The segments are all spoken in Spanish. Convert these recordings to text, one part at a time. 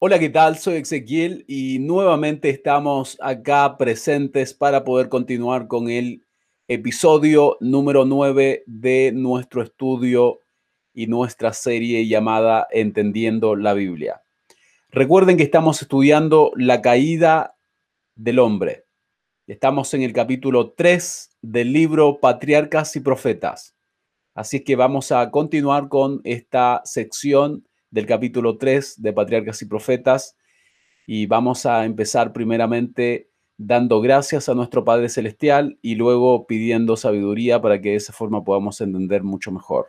Hola, ¿qué tal? Soy Ezequiel y nuevamente estamos acá presentes para poder continuar con el episodio número 9 de nuestro estudio y nuestra serie llamada Entendiendo la Biblia. Recuerden que estamos estudiando la caída del hombre. Estamos en el capítulo 3 del libro Patriarcas y Profetas. Así que vamos a continuar con esta sección del capítulo 3 de Patriarcas y Profetas. Y vamos a empezar primeramente dando gracias a nuestro Padre Celestial y luego pidiendo sabiduría para que de esa forma podamos entender mucho mejor.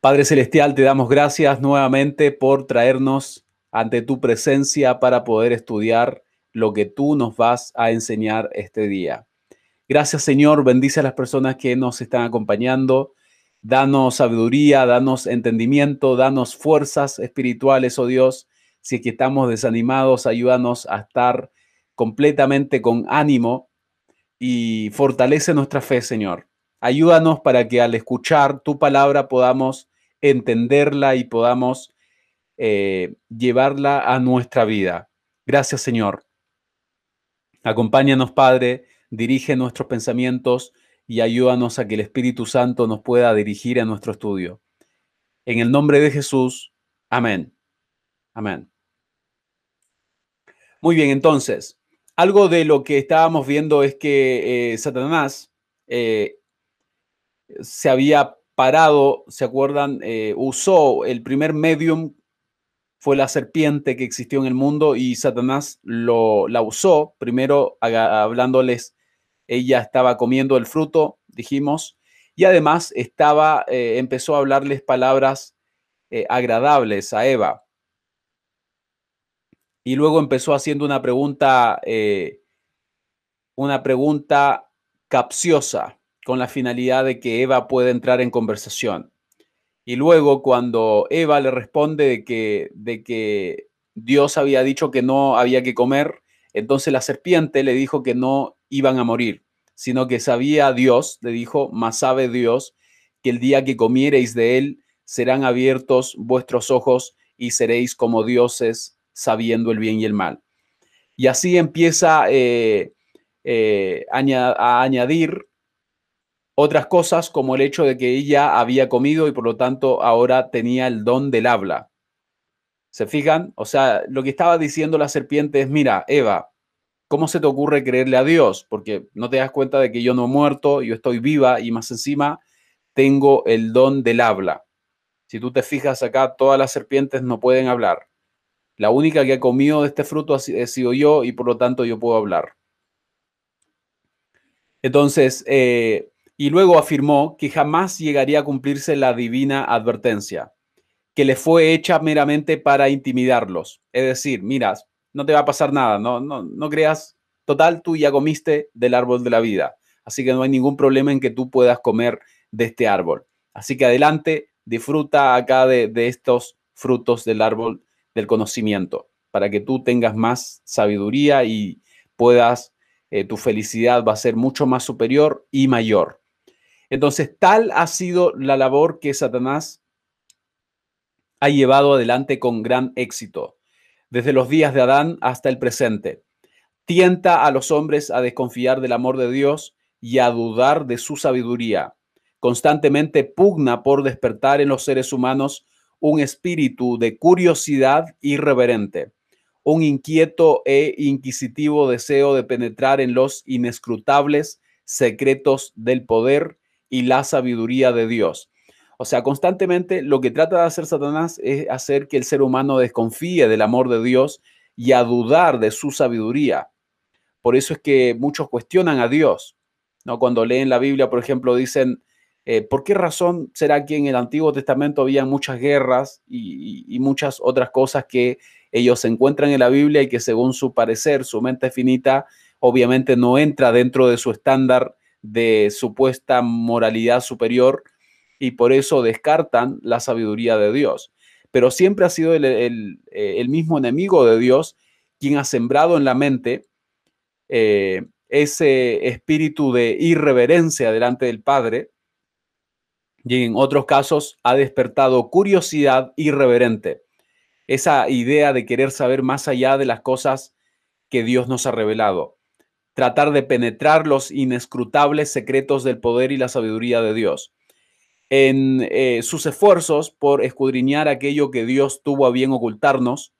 Padre Celestial, te damos gracias nuevamente por traernos ante tu presencia para poder estudiar lo que tú nos vas a enseñar este día. Gracias Señor, bendice a las personas que nos están acompañando Danos sabiduría, danos entendimiento, danos fuerzas espirituales, oh Dios. Si es que estamos desanimados, ayúdanos a estar completamente con ánimo y fortalece nuestra fe, Señor. Ayúdanos para que al escuchar tu palabra podamos entenderla y podamos eh, llevarla a nuestra vida. Gracias, Señor. Acompáñanos, Padre, dirige nuestros pensamientos y ayúdanos a que el Espíritu Santo nos pueda dirigir a nuestro estudio. En el nombre de Jesús, amén. Amén. Muy bien, entonces, algo de lo que estábamos viendo es que eh, Satanás eh, se había parado, ¿se acuerdan? Eh, usó el primer medium, fue la serpiente que existió en el mundo y Satanás lo, la usó, primero hablándoles ella estaba comiendo el fruto, dijimos, y además estaba, eh, empezó a hablarles palabras eh, agradables a Eva. Y luego empezó haciendo una pregunta, eh, una pregunta capciosa, con la finalidad de que Eva pueda entrar en conversación. Y luego cuando Eva le responde de que, de que Dios había dicho que no había que comer, entonces la serpiente le dijo que no iban a morir, sino que sabía Dios, le dijo, más sabe Dios, que el día que comiereis de él serán abiertos vuestros ojos y seréis como dioses sabiendo el bien y el mal. Y así empieza eh, eh, a añadir otras cosas como el hecho de que ella había comido y por lo tanto ahora tenía el don del habla. ¿Se fijan? O sea, lo que estaba diciendo la serpiente es, mira, Eva, ¿Cómo se te ocurre creerle a Dios? Porque no te das cuenta de que yo no he muerto, yo estoy viva y más encima tengo el don del habla. Si tú te fijas acá, todas las serpientes no pueden hablar. La única que ha comido de este fruto he sido yo y por lo tanto yo puedo hablar. Entonces, eh, y luego afirmó que jamás llegaría a cumplirse la divina advertencia, que le fue hecha meramente para intimidarlos. Es decir, miras, no te va a pasar nada, no, no, no creas, total, tú ya comiste del árbol de la vida, así que no hay ningún problema en que tú puedas comer de este árbol. Así que adelante, disfruta acá de, estos frutos del árbol del conocimiento, para que tú tengas más sabiduría y puedas, eh, tu felicidad va a ser mucho más superior y mayor. Entonces, tal ha sido la labor que Satanás ha llevado adelante con gran éxito desde los días de Adán hasta el presente. Tienta a los hombres a desconfiar del amor de Dios y a dudar de su sabiduría. Constantemente pugna por despertar en los seres humanos un espíritu de curiosidad irreverente, un inquieto e inquisitivo deseo de penetrar en los inescrutables secretos del poder y la sabiduría de Dios o sea, constantemente lo que trata de hacer Satanás es hacer que el ser humano desconfíe del amor de Dios y a dudar de su sabiduría. Por eso es que muchos cuestionan a Dios. ¿no? Cuando leen la Biblia, por ejemplo, dicen, eh, ¿por qué razón será que en el Antiguo Testamento había muchas guerras y, y, muchas otras cosas que ellos encuentran en la Biblia y que según su parecer, su mente finita, obviamente no entra dentro de su estándar de supuesta moralidad superior y por eso descartan la sabiduría de Dios. Pero siempre ha sido el, eh, mismo enemigo de Dios quien ha sembrado en la mente eh, ese espíritu de irreverencia delante del Padre y en otros casos ha despertado curiosidad irreverente. esa idea de querer saber más allá de las cosas que Dios nos ha revelado, tratar de penetrar los inescrutables secretos del poder y la sabiduría de Dios. En eh, sus esfuerzos por escudriñar aquello que Dios tuvo a bien ocultarnos,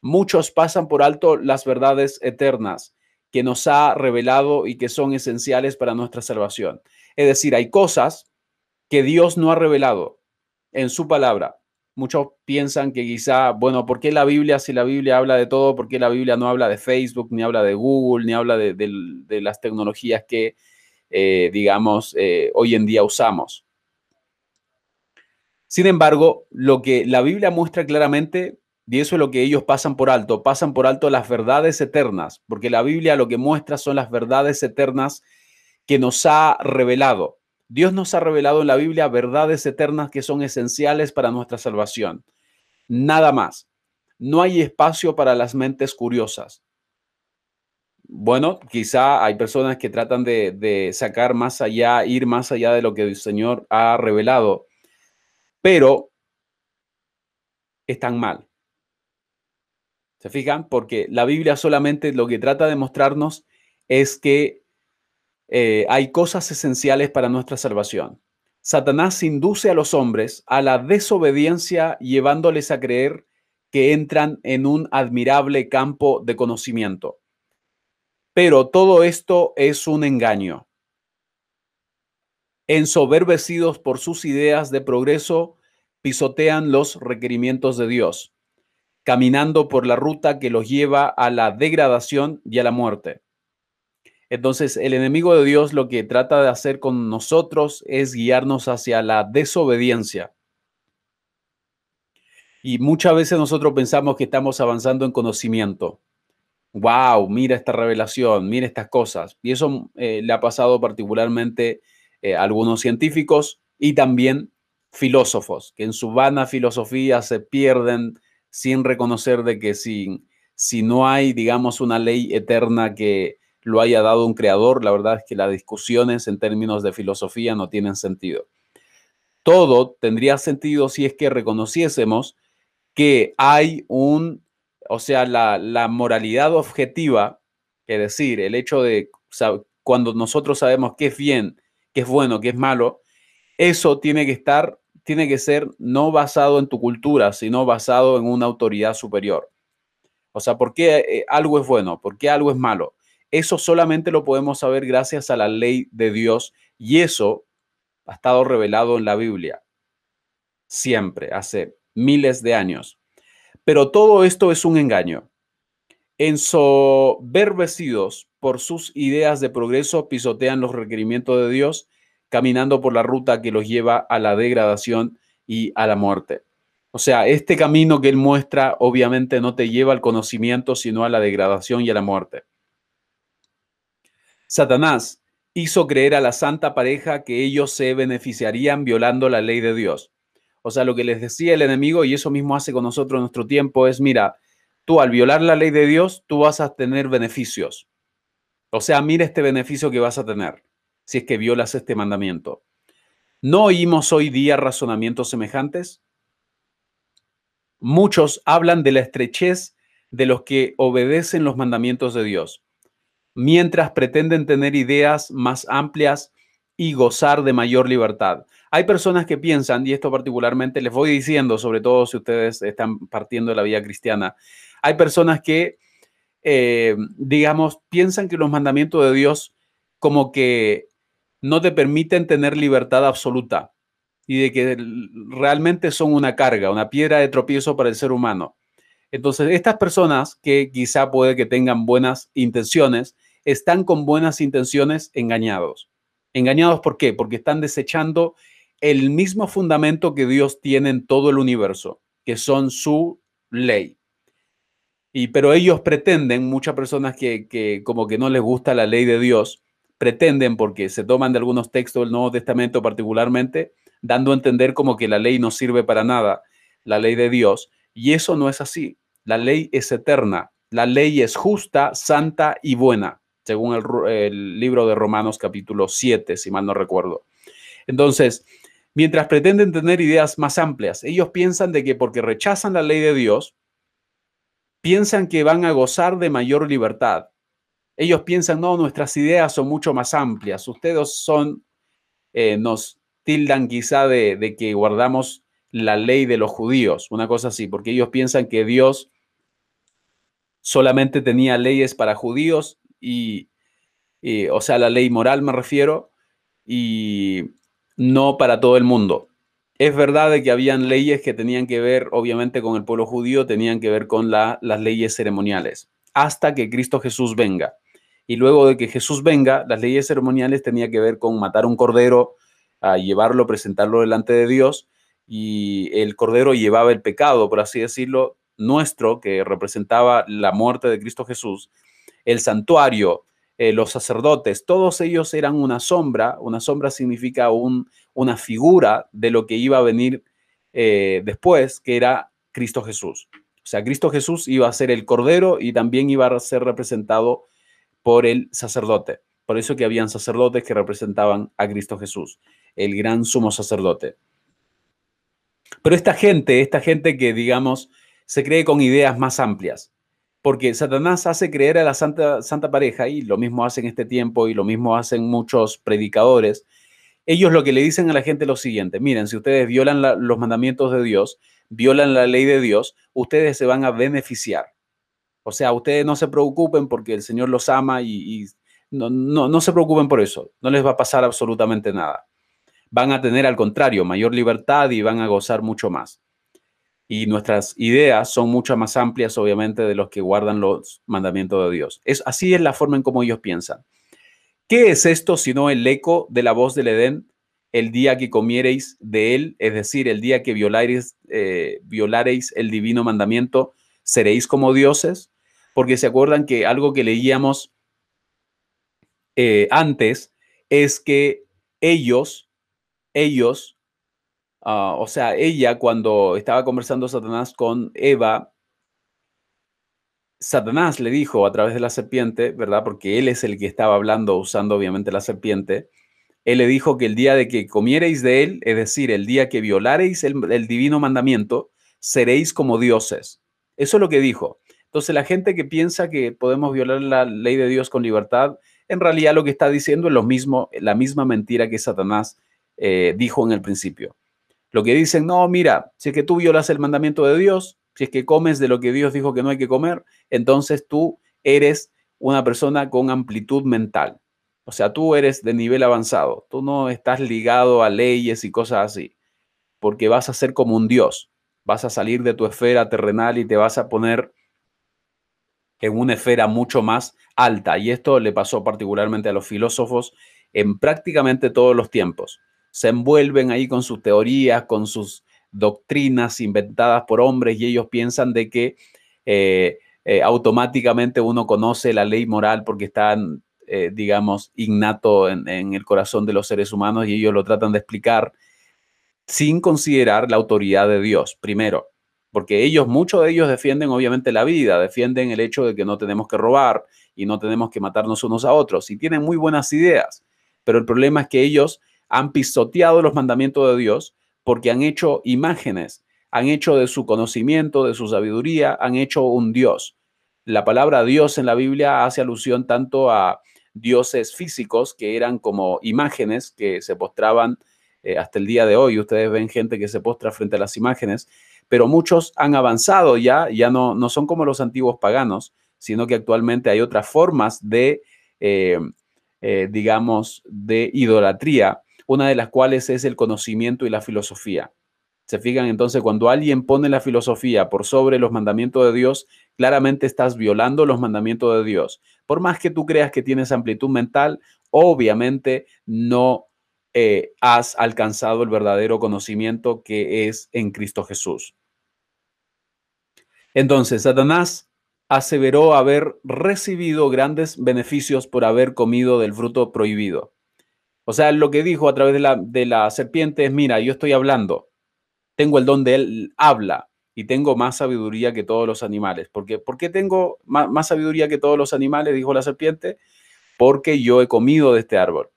muchos pasan por alto las verdades eternas que nos ha revelado y que son esenciales para nuestra salvación. Es decir, hay cosas que Dios no ha revelado en su palabra. Muchos piensan que quizá, bueno, ¿por qué la Biblia, si la Biblia habla de todo, por qué la Biblia no habla de Facebook, ni habla de Google, ni habla de, las tecnologías que, eh, digamos, eh, hoy en día usamos? Sin embargo, lo que la Biblia muestra claramente y eso es lo que ellos pasan por alto, pasan por alto las verdades eternas, porque la Biblia lo que muestra son las verdades eternas que nos ha revelado. Dios nos ha revelado en la Biblia verdades eternas que son esenciales para nuestra salvación. Nada más. No hay espacio para las mentes curiosas. Bueno, quizá hay personas que tratan de, de sacar más allá, ir más allá de lo que el Señor ha revelado, pero están mal ¿Se fijan? Porque la Biblia solamente lo que trata de mostrarnos es que eh, hay cosas esenciales para nuestra salvación. Satanás induce a los hombres a la desobediencia llevándoles a creer que entran en un admirable campo de conocimiento. Pero todo esto es un engaño. Ensoberbecidos por sus ideas de progreso, pisotean los requerimientos de Dios caminando por la ruta que los lleva a la degradación y a la muerte. Entonces, el enemigo de Dios lo que trata de hacer con nosotros es guiarnos hacia la desobediencia. Y muchas veces nosotros pensamos que estamos avanzando en conocimiento. ¡Wow! Mira esta revelación, mira estas cosas. Y eso eh, le ha pasado particularmente eh, algunos científicos y también filósofos, que en su vana filosofía se pierden sin reconocer de que si, si no hay, digamos, una ley eterna que lo haya dado un creador, la verdad es que las discusiones en términos de filosofía no tienen sentido. Todo tendría sentido si es que reconociésemos que hay un, o sea, la, la moralidad objetiva, es decir, el hecho de cuando nosotros sabemos qué es bien, es bueno, qué es malo, eso tiene que estar tiene que ser no basado en tu cultura, sino basado en una autoridad superior. O sea, ¿por qué eh, algo es bueno? ¿Por qué algo es malo? Eso solamente lo podemos saber gracias a la ley de Dios y eso ha estado revelado en la Biblia siempre, hace miles de años. Pero todo esto es un engaño. Ensoberbecidos por sus ideas de progreso, pisotean los requerimientos de Dios caminando por la ruta que los lleva a la degradación y a la muerte. O sea, este camino que él muestra obviamente no te lleva al conocimiento, sino a la degradación y a la muerte. Satanás hizo creer a la santa pareja que ellos se beneficiarían violando la ley de Dios. O sea, lo que les decía el enemigo, y eso mismo hace con nosotros en nuestro tiempo, es, mira, tú al violar la ley de Dios, tú vas a tener beneficios. O sea, mira este beneficio que vas a tener si es que violas este mandamiento. ¿No oímos hoy día razonamientos semejantes? Muchos hablan de la estrechez de los que obedecen los mandamientos de Dios, mientras pretenden tener ideas más amplias y gozar de mayor libertad. Hay personas que piensan, y esto particularmente les voy diciendo, sobre todo si ustedes están partiendo de la vida cristiana, hay personas que, eh, digamos, piensan que los mandamientos de Dios como que no te permiten tener libertad absoluta y de que realmente son una carga, una piedra de tropiezo para el ser humano. Entonces, estas personas que quizá puede que tengan buenas intenciones, están con buenas intenciones engañados. ¿Engañados por qué? Porque están desechando el mismo fundamento que Dios tiene en todo el universo, que son su ley. Y pero ellos pretenden, muchas personas que, que como que no les gusta la ley de Dios, pretenden, porque se toman de algunos textos del Nuevo Testamento particularmente, dando a entender como que la ley no sirve para nada, la ley de Dios, y eso no es así. La ley es eterna, la ley es justa, santa y buena, según el, el libro de Romanos capítulo 7, si mal no recuerdo. Entonces, mientras pretenden tener ideas más amplias, ellos piensan de que porque rechazan la ley de Dios, piensan que van a gozar de mayor libertad. Ellos piensan, no, nuestras ideas son mucho más amplias. Ustedes son, eh, nos tildan quizá de, que guardamos la ley de los judíos, una cosa así, porque ellos piensan que Dios solamente tenía leyes para judíos y, o sea, la ley moral me refiero, y no para todo el mundo. Es verdad de que habían leyes que tenían que ver, obviamente, con el pueblo judío, tenían que ver con las leyes ceremoniales, hasta que Cristo Jesús venga. Y luego de que Jesús venga, las leyes ceremoniales tenían que ver con matar un cordero, a llevarlo, presentarlo delante de Dios, y el cordero llevaba el pecado, por así decirlo, nuestro, que representaba la muerte de Cristo Jesús, el santuario, eh, los sacerdotes, todos ellos eran una sombra. Una sombra significa un, una figura de lo que iba a venir eh, después, que era Cristo Jesús. O sea, Cristo Jesús iba a ser el cordero y también iba a ser representado por el sacerdote. Por eso que habían sacerdotes que representaban a Cristo Jesús, el gran sumo sacerdote. Pero esta gente, esta gente que digamos se cree con ideas más amplias, porque Satanás hace creer a la santa, santa pareja, y lo mismo hace en este tiempo, y lo mismo hacen muchos predicadores. Ellos lo que le dicen a la gente es lo siguiente, miren, si ustedes violan los mandamientos de Dios, violan la ley de Dios, ustedes se van a beneficiar. O sea, ustedes no se preocupen porque el Señor los ama y, no, no, no se preocupen por eso, no les va a pasar absolutamente nada. Van a tener al contrario mayor libertad y van a gozar mucho más y nuestras ideas son mucho más amplias, obviamente, de los que guardan los mandamientos de Dios. Es, así es la forma en cómo ellos piensan. ¿Qué es esto sino el eco de la voz del Edén el día que comiereis de él, es decir, el día que violareis, eh, violareis el divino mandamiento, seréis como dioses? Porque se acuerdan que algo que leíamos eh, antes es que ellos, ellos Ah, o sea, ella cuando estaba conversando Satanás con Eva, Satanás le dijo a través de la serpiente, ¿verdad? Porque él es el que estaba hablando usando obviamente la serpiente. Él le dijo que el día de que comiereis de él, es decir, el día que violareis el, divino mandamiento, seréis como dioses. Eso es lo que dijo. Entonces la gente que piensa que podemos violar la ley de Dios con libertad, en realidad lo que está diciendo es lo mismo, la misma mentira que Satanás eh, dijo en el principio. Lo que dicen, no, mira, si es que tú violas el mandamiento de Dios, si es que comes de lo que Dios dijo que no hay que comer, entonces tú eres una persona con amplitud mental. O sea, tú eres de nivel avanzado. Tú no estás ligado a leyes y cosas así, porque vas a ser como un Dios. Vas a salir de tu esfera terrenal y te vas a poner en una esfera mucho más alta. Y esto le pasó particularmente a los filósofos en prácticamente todos los tiempos se envuelven ahí con sus teorías, con sus doctrinas inventadas por hombres y ellos piensan de que eh, eh, automáticamente uno conoce la ley moral porque está, eh, digamos, innato en, en, el corazón de los seres humanos y ellos lo tratan de explicar sin considerar la autoridad de Dios, primero, porque ellos, muchos de ellos defienden obviamente la vida, defienden el hecho de que no tenemos que robar y no tenemos que matarnos unos a otros y tienen muy buenas ideas, pero el problema es que ellos han pisoteado los mandamientos de Dios porque han hecho imágenes, han hecho de su conocimiento, de su sabiduría, han hecho un Dios. La palabra Dios en la Biblia hace alusión tanto a dioses físicos que eran como imágenes que se postraban eh, hasta el día de hoy. Ustedes ven gente que se postra frente a las imágenes, pero muchos han avanzado ya, ya no, no son como los antiguos paganos, sino que actualmente hay otras formas de, eh, eh, digamos, de idolatría una de las cuales es el conocimiento y la filosofía. Se fijan entonces, cuando alguien pone la filosofía por sobre los mandamientos de Dios, claramente estás violando los mandamientos de Dios. Por más que tú creas que tienes amplitud mental, obviamente no eh, has alcanzado el verdadero conocimiento que es en Cristo Jesús. Entonces, Satanás aseveró haber recibido grandes beneficios por haber comido del fruto prohibido. O sea, lo que dijo a través de la, de la serpiente es, mira, yo estoy hablando, tengo el don de él, habla y tengo más sabiduría que todos los animales. ¿Por qué, ¿Por qué tengo más, más sabiduría que todos los animales? Dijo la serpiente, porque yo he comido de este árbol.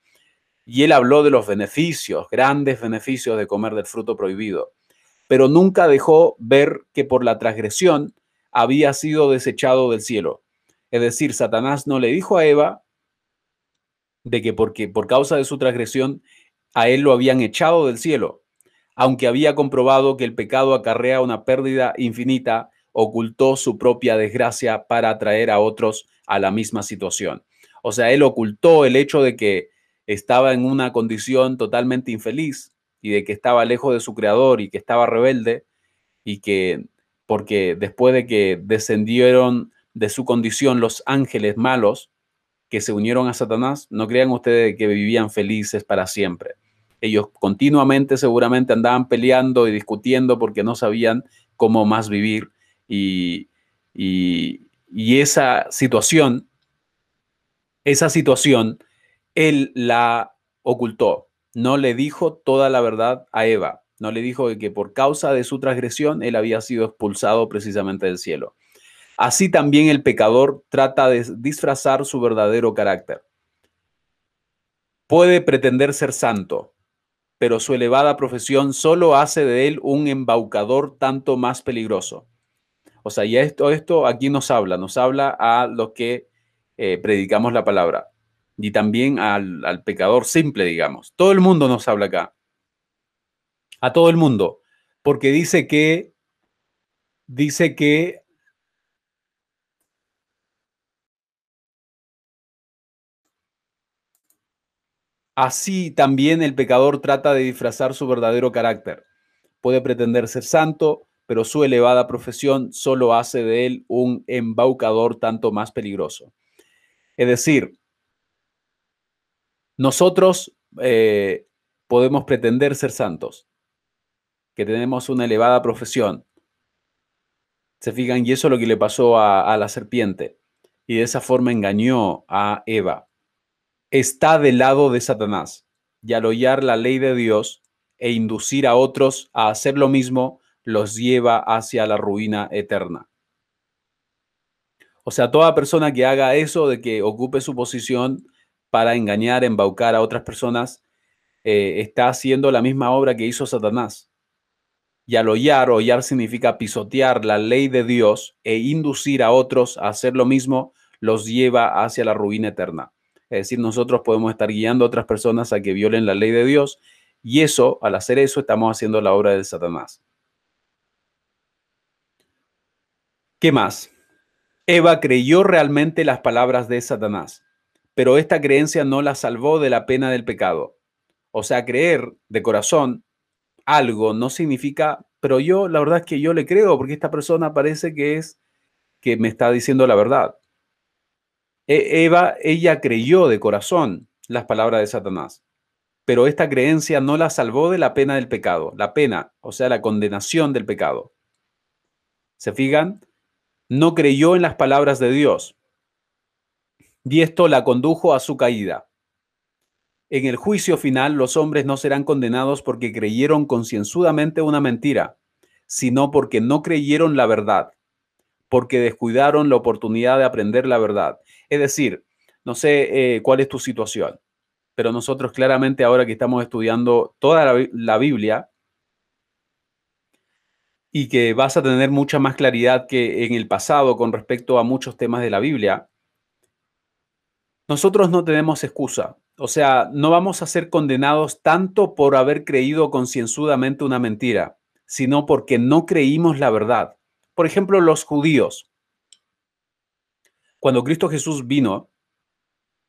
Y él habló de los beneficios, grandes beneficios de comer del fruto prohibido, pero nunca dejó ver que por la transgresión había sido desechado del cielo. Es decir, Satanás no le dijo a Eva de que porque por causa de su transgresión a él lo habían echado del cielo, aunque había comprobado que el pecado acarrea una pérdida infinita, ocultó su propia desgracia para atraer a otros a la misma situación. O sea, él ocultó el hecho de que estaba en una condición totalmente infeliz y de que estaba lejos de su creador y que estaba rebelde y que porque después de que descendieron de su condición los ángeles malos que se unieron a Satanás, no crean ustedes que vivían felices para siempre. Ellos continuamente seguramente andaban peleando y discutiendo porque no sabían cómo más vivir y, y, y esa situación, esa situación, él la ocultó. No le dijo toda la verdad a Eva. No le dijo que por causa de su transgresión él había sido expulsado precisamente del cielo. Así también el pecador trata de disfrazar su verdadero carácter. Puede pretender ser santo, pero su elevada profesión solo hace de él un embaucador tanto más peligroso. O sea, y esto, esto aquí nos habla, nos habla a los que eh, predicamos la palabra y también al, al pecador simple, digamos. Todo el mundo nos habla acá. A todo el mundo. Porque dice que, dice que Así también el pecador trata de disfrazar su verdadero carácter. Puede pretender ser santo, pero su elevada profesión solo hace de él un embaucador tanto más peligroso. Es decir, nosotros eh, podemos pretender ser santos, que tenemos una elevada profesión. Se fijan, y eso es lo que le pasó a, a la serpiente. Y de esa forma engañó a Eva. Está del lado de Satanás. Y al hollar la ley de Dios e inducir a otros a hacer lo mismo, los lleva hacia la ruina eterna. O sea, toda persona que haga eso, de que ocupe su posición para engañar, embaucar a otras personas, eh, está haciendo la misma obra que hizo Satanás. Y al hollar, hollar significa pisotear la ley de Dios e inducir a otros a hacer lo mismo, los lleva hacia la ruina eterna. Es decir, nosotros podemos estar guiando a otras personas a que violen la ley de Dios y eso, al hacer eso, estamos haciendo la obra de Satanás. ¿Qué más? Eva creyó realmente las palabras de Satanás, pero esta creencia no la salvó de la pena del pecado. O sea, creer de corazón algo no significa, pero yo la verdad es que yo le creo porque esta persona parece que es que me está diciendo la verdad. E, Eva, ella creyó de corazón las palabras de Satanás, pero esta creencia no la salvó de la pena del pecado, la pena, o sea, la condenación del pecado. ¿Se fijan? no creyó en las palabras de Dios y esto la condujo a su caída. En el juicio final los hombres no serán condenados porque creyeron concienzudamente una mentira, sino porque no creyeron la verdad, porque descuidaron la oportunidad de aprender la verdad. Es decir, no sé eh, cuál es tu situación, pero nosotros claramente ahora que estamos estudiando toda la, la Biblia, y que vas a tener mucha más claridad que en el pasado con respecto a muchos temas de la Biblia, nosotros no tenemos excusa. O sea, no vamos a ser condenados tanto por haber creído concienzudamente una mentira, sino porque no creímos la verdad. Por ejemplo, los judíos. Cuando Cristo Jesús vino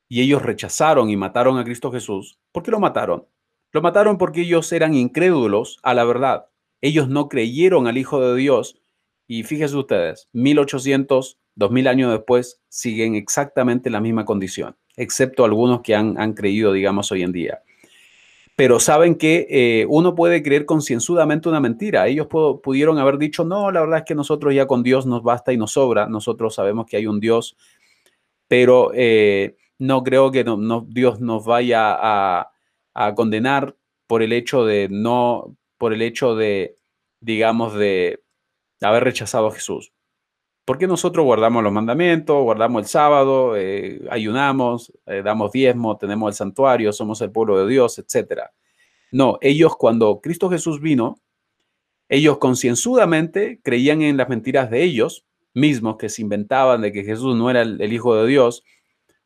y ellos rechazaron y mataron a Cristo Jesús, ¿por qué lo mataron? Lo mataron porque ellos eran incrédulos a la verdad. Ellos no creyeron al Hijo de Dios y fíjense ustedes, 1800, 2000 años después siguen exactamente en la misma condición, excepto algunos que han, han creído, digamos, hoy en día. Pero saben que eh, uno puede creer concienzudamente una mentira. Ellos pudieron haber dicho, no, la verdad es que nosotros ya con Dios nos basta y nos sobra. Nosotros sabemos que hay un Dios, pero eh, no creo que Dios nos vaya a, a condenar por el hecho de no, por el hecho de, digamos, de haber rechazado a Jesús. Porque nosotros guardamos los mandamientos, guardamos el sábado, eh, ayunamos, eh, damos diezmo, tenemos el santuario, somos el pueblo de Dios, etc. No, ellos cuando Cristo Jesús vino, ellos concienzudamente creían en las mentiras de ellos mismos que se inventaban de que Jesús no era el, Hijo de Dios,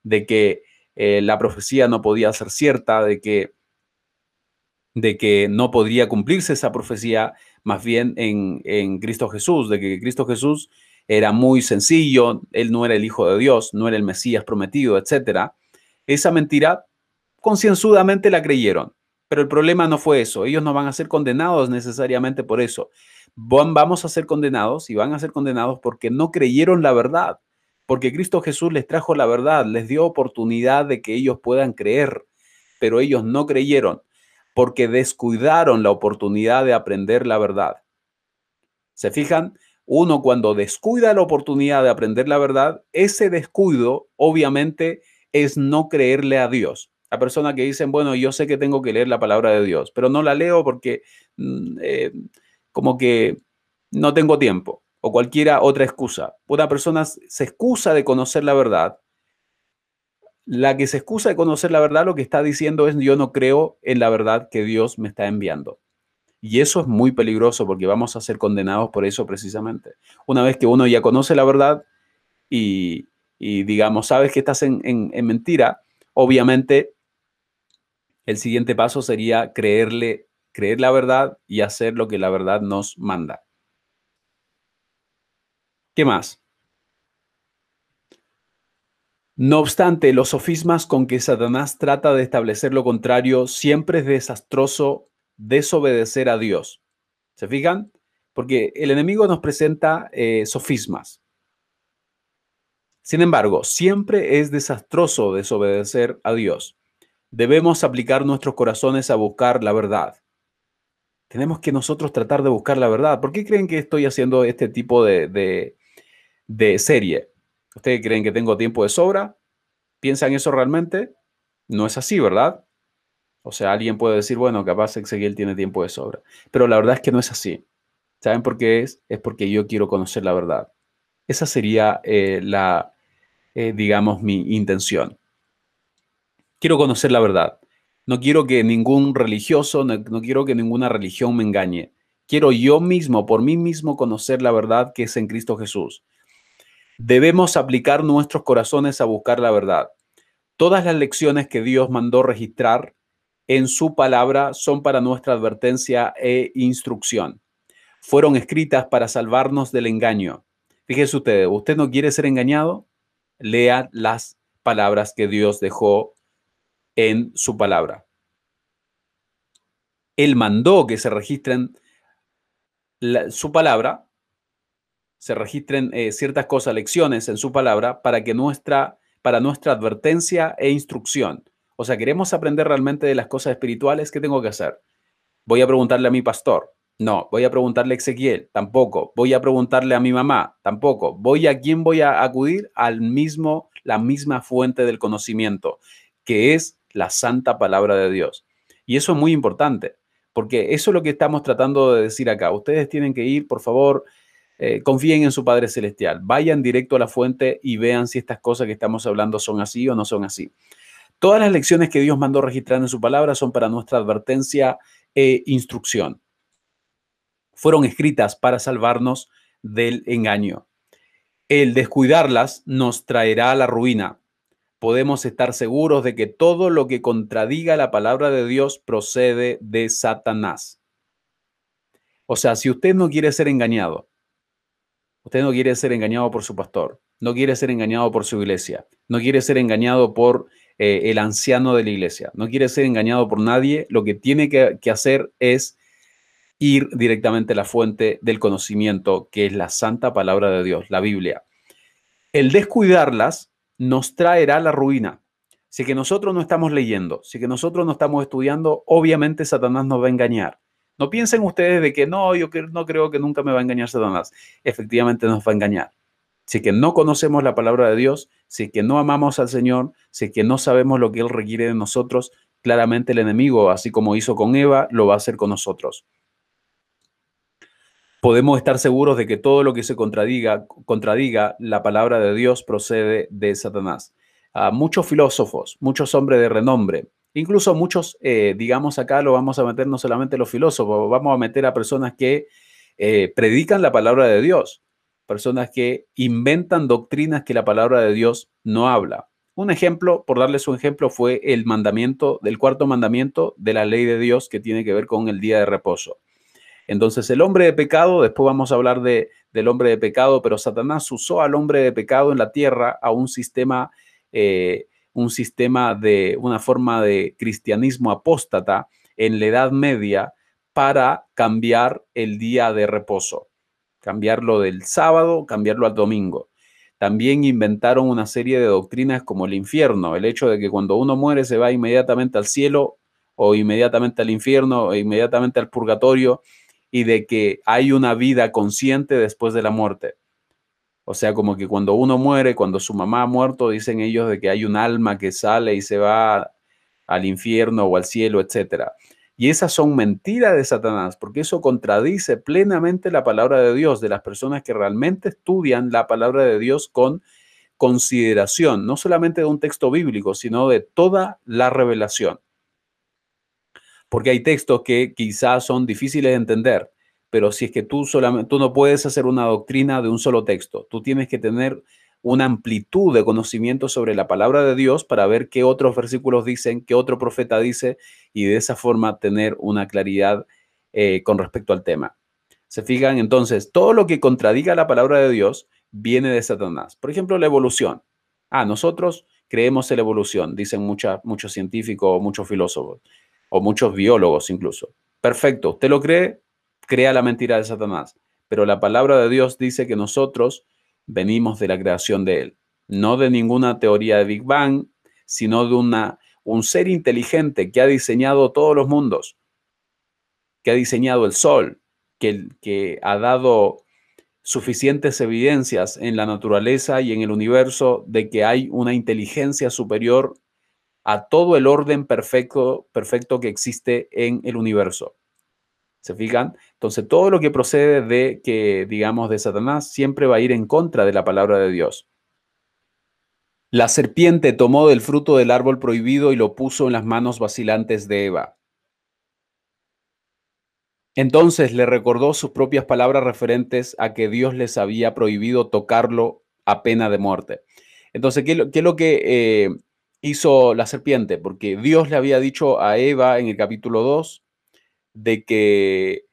de que eh, la profecía no podía ser cierta, de que, de que no podría cumplirse esa profecía más bien en, en Cristo Jesús, de que Cristo Jesús era muy sencillo, él no era el Hijo de Dios, no era el Mesías prometido, etc. Esa mentira concienzudamente la creyeron. Pero el problema no fue eso. Ellos no van a ser condenados necesariamente por eso. Vamos a ser condenados y van a ser condenados porque no creyeron la verdad. Porque Cristo Jesús les trajo la verdad, les dio oportunidad de que ellos puedan creer, pero ellos no creyeron porque descuidaron la oportunidad de aprender la verdad. ¿Se fijan? Uno cuando descuida la oportunidad de aprender la verdad, ese descuido obviamente es no creerle a Dios a personas que dicen, bueno, yo sé que tengo que leer la palabra de Dios, pero no la leo porque mm, eh, como que no tengo tiempo o cualquiera otra excusa. Una persona se excusa de conocer la verdad. La que se excusa de conocer la verdad lo que está diciendo es yo no creo en la verdad que Dios me está enviando. Y eso es muy peligroso porque vamos a ser condenados por eso precisamente. Una vez que uno ya conoce la verdad y, digamos, sabes que estás en, en mentira, obviamente el siguiente paso sería creerle, creer la verdad y hacer lo que la verdad nos manda. ¿Qué más? No obstante, los sofismas con que Satanás trata de establecer lo contrario siempre es desastroso desobedecer a Dios. ¿Se fijan? Porque el enemigo nos presenta eh, sofismas. Sin embargo, siempre es desastroso desobedecer a Dios debemos aplicar nuestros corazones a buscar la verdad. Tenemos que nosotros tratar de buscar la verdad. ¿Por qué creen que estoy haciendo este tipo de, de, serie? ¿Ustedes creen que tengo tiempo de sobra? ¿Piensan eso realmente? No es así, ¿verdad? O sea, alguien puede decir, bueno, capaz Ezequiel tiene tiempo de sobra. Pero la verdad es que no es así. ¿Saben por qué es? Es porque yo quiero conocer la verdad. Esa sería eh, la, eh, digamos, mi intención. Quiero conocer la verdad. No quiero que ningún religioso, no, quiero que ninguna religión me engañe. Quiero yo mismo, por mí mismo, conocer la verdad que es en Cristo Jesús. Debemos aplicar nuestros corazones a buscar la verdad. Todas las lecciones que Dios mandó registrar en su palabra son para nuestra advertencia e instrucción. Fueron escritas para salvarnos del engaño. Fíjese usted, ¿usted no quiere ser engañado? Lea las palabras que Dios dejó en su palabra. Él mandó que se registren su palabra, se registren eh, ciertas cosas, lecciones en su palabra para que nuestra, para nuestra advertencia e instrucción. O sea, queremos aprender realmente de las cosas espirituales, ¿qué tengo que hacer? Voy a preguntarle a mi pastor. No, voy a preguntarle a Ezequiel, tampoco. Voy a preguntarle a mi mamá, tampoco. Voy a quién voy a acudir al mismo, la misma fuente del conocimiento, que es la santa palabra de Dios. Y eso es muy importante, porque eso es lo que estamos tratando de decir acá. Ustedes tienen que ir, por favor, eh, confíen en su Padre Celestial, vayan directo a la fuente y vean si estas cosas que estamos hablando son así o no son así. Todas las lecciones que Dios mandó registrar en su palabra son para nuestra advertencia e instrucción. Fueron escritas para salvarnos del engaño. El descuidarlas nos traerá a la ruina, podemos estar seguros de que todo lo que contradiga la palabra de Dios procede de Satanás. O sea, si usted no quiere ser engañado, usted no quiere ser engañado por su pastor, no quiere ser engañado por su iglesia, no quiere ser engañado por eh, el anciano de la iglesia, no quiere ser engañado por nadie, lo que tiene que, que hacer es ir directamente a la fuente del conocimiento, que es la santa palabra de Dios, la Biblia. El descuidarlas nos traerá la ruina. Si que nosotros no estamos leyendo, si que nosotros no estamos estudiando, obviamente Satanás nos va a engañar. No piensen ustedes de que no, yo no creo que nunca me va a engañar Satanás. Efectivamente nos va a engañar. Si que no conocemos la palabra de Dios, si que no amamos al Señor, si que no sabemos lo que Él requiere de nosotros, claramente el enemigo, así como hizo con Eva, lo va a hacer con nosotros podemos estar seguros de que todo lo que se contradiga, contradiga la palabra de Dios procede de Satanás. a muchos filósofos, muchos hombres de renombre, incluso muchos, eh, digamos acá lo vamos a meter no solamente los filósofos, vamos a meter a personas que eh, predican la palabra de Dios. Personas que inventan doctrinas que la palabra de Dios no habla. Un ejemplo, por darles un ejemplo, fue el mandamiento, del cuarto mandamiento de la ley de Dios que tiene que ver con el día de reposo. Entonces, el hombre de pecado, después vamos a hablar de, del hombre de pecado, pero Satanás usó al hombre de pecado en la tierra a un sistema, eh, un sistema de una forma de cristianismo apóstata en la Edad Media para cambiar el día de reposo, cambiarlo del sábado, cambiarlo al domingo. También inventaron una serie de doctrinas como el infierno, el hecho de que cuando uno muere se va inmediatamente al cielo o inmediatamente al infierno o inmediatamente al purgatorio y de que hay una vida consciente después de la muerte. O sea, como que cuando uno muere, cuando su mamá ha muerto, dicen ellos de que hay un alma que sale y se va al infierno o al cielo, etcétera. Y esas son mentiras de Satanás, porque eso contradice plenamente la palabra de Dios, de las personas que realmente estudian la palabra de Dios con consideración, no solamente de un texto bíblico, sino de toda la revelación. Porque hay textos que quizás son difíciles de entender, pero si es que tú solamente tú no puedes hacer una doctrina de un solo texto, tú tienes que tener una amplitud de conocimiento sobre la palabra de Dios para ver qué otros versículos dicen, qué otro profeta dice y de esa forma tener una claridad eh, con respecto al tema. Se fijan entonces, todo lo que contradiga la palabra de Dios viene de Satanás. Por ejemplo, la evolución. Ah, nosotros creemos en la evolución, dicen muchos científicos, muchos filósofos o muchos biólogos incluso. Perfecto, usted lo cree, crea la mentira de Satanás. Pero la palabra de Dios dice que nosotros venimos de la creación de Él, no de ninguna teoría de Big Bang, sino de una, un ser inteligente que ha diseñado todos los mundos, que ha diseñado el Sol, que, que ha dado suficientes evidencias en la naturaleza y en el universo de que hay una inteligencia superior a todo el orden perfecto, perfecto que existe en el universo. ¿Se fijan? Entonces, todo lo que procede de que, digamos, de Satanás siempre va a ir en contra de la palabra de Dios. La serpiente tomó del fruto del árbol prohibido y lo puso en las manos vacilantes de Eva. Entonces le recordó sus propias palabras referentes a que Dios les había prohibido tocarlo a pena de muerte. Entonces, ¿qué, es lo que eh, hizo la serpiente? Porque Dios le había dicho a Eva en el capítulo 2 de que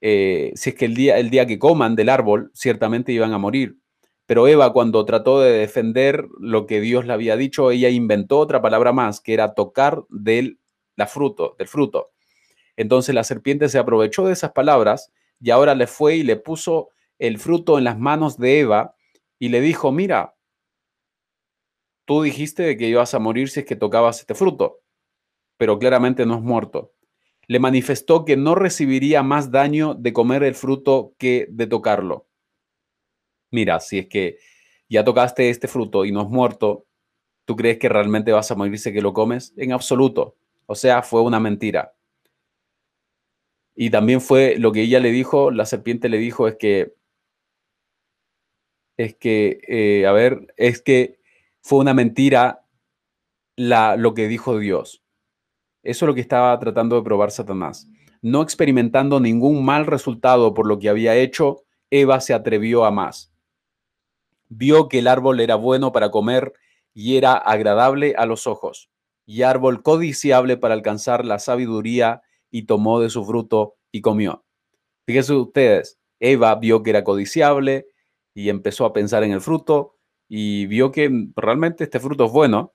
eh, si es que el día, el día que coman del árbol, ciertamente iban a morir. Pero Eva, cuando trató de defender lo que Dios le había dicho, ella inventó otra palabra más, que era tocar del la fruto, del fruto. Entonces la serpiente se aprovechó de esas palabras y ahora le fue y le puso el fruto en las manos de Eva y le dijo, mira, tú dijiste que ibas a morir si es que tocabas este fruto, pero claramente no es muerto le manifestó que no recibiría más daño de comer el fruto que de tocarlo. Mira, si es que ya tocaste este fruto y no has muerto, ¿tú crees que realmente vas a morirse que lo comes? En absoluto. O sea, fue una mentira. Y también fue lo que ella le dijo, la serpiente le dijo, es que, es que, eh, a ver, es que fue una mentira la, lo que dijo Dios. Eso es lo que estaba tratando de probar Satanás. No experimentando ningún mal resultado por lo que había hecho, Eva se atrevió a más. Vio que el árbol era bueno para comer y era agradable a los ojos, y árbol codiciable para alcanzar la sabiduría, y tomó de su fruto y comió. Fíjense ustedes, Eva vio que era codiciable y empezó a pensar en el fruto y vio que realmente este fruto es bueno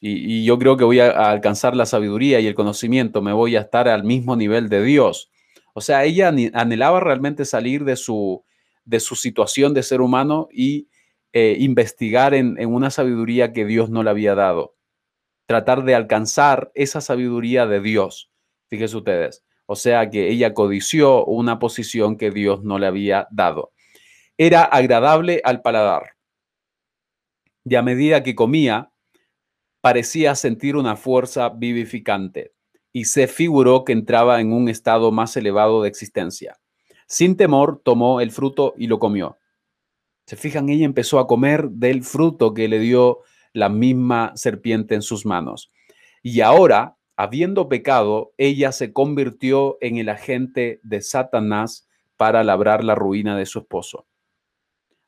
y, yo creo que voy a, alcanzar la sabiduría y el conocimiento, me voy a estar al mismo nivel de Dios. O sea, ella anhelaba realmente salir de su, de su situación de ser humano y eh, investigar en, en una sabiduría que Dios no le había dado. Tratar de alcanzar esa sabiduría de Dios. Fíjense ustedes. O sea que ella codició una posición que Dios no le había dado. Era agradable al paladar. Y a medida que comía, parecía sentir una fuerza vivificante y se figuró que entraba en un estado más elevado de existencia. Sin temor tomó el fruto y lo comió. Se fijan, ella empezó a comer del fruto que le dio la misma serpiente en sus manos. Y ahora, habiendo pecado, ella se convirtió en el agente de Satanás para labrar la ruina de su esposo.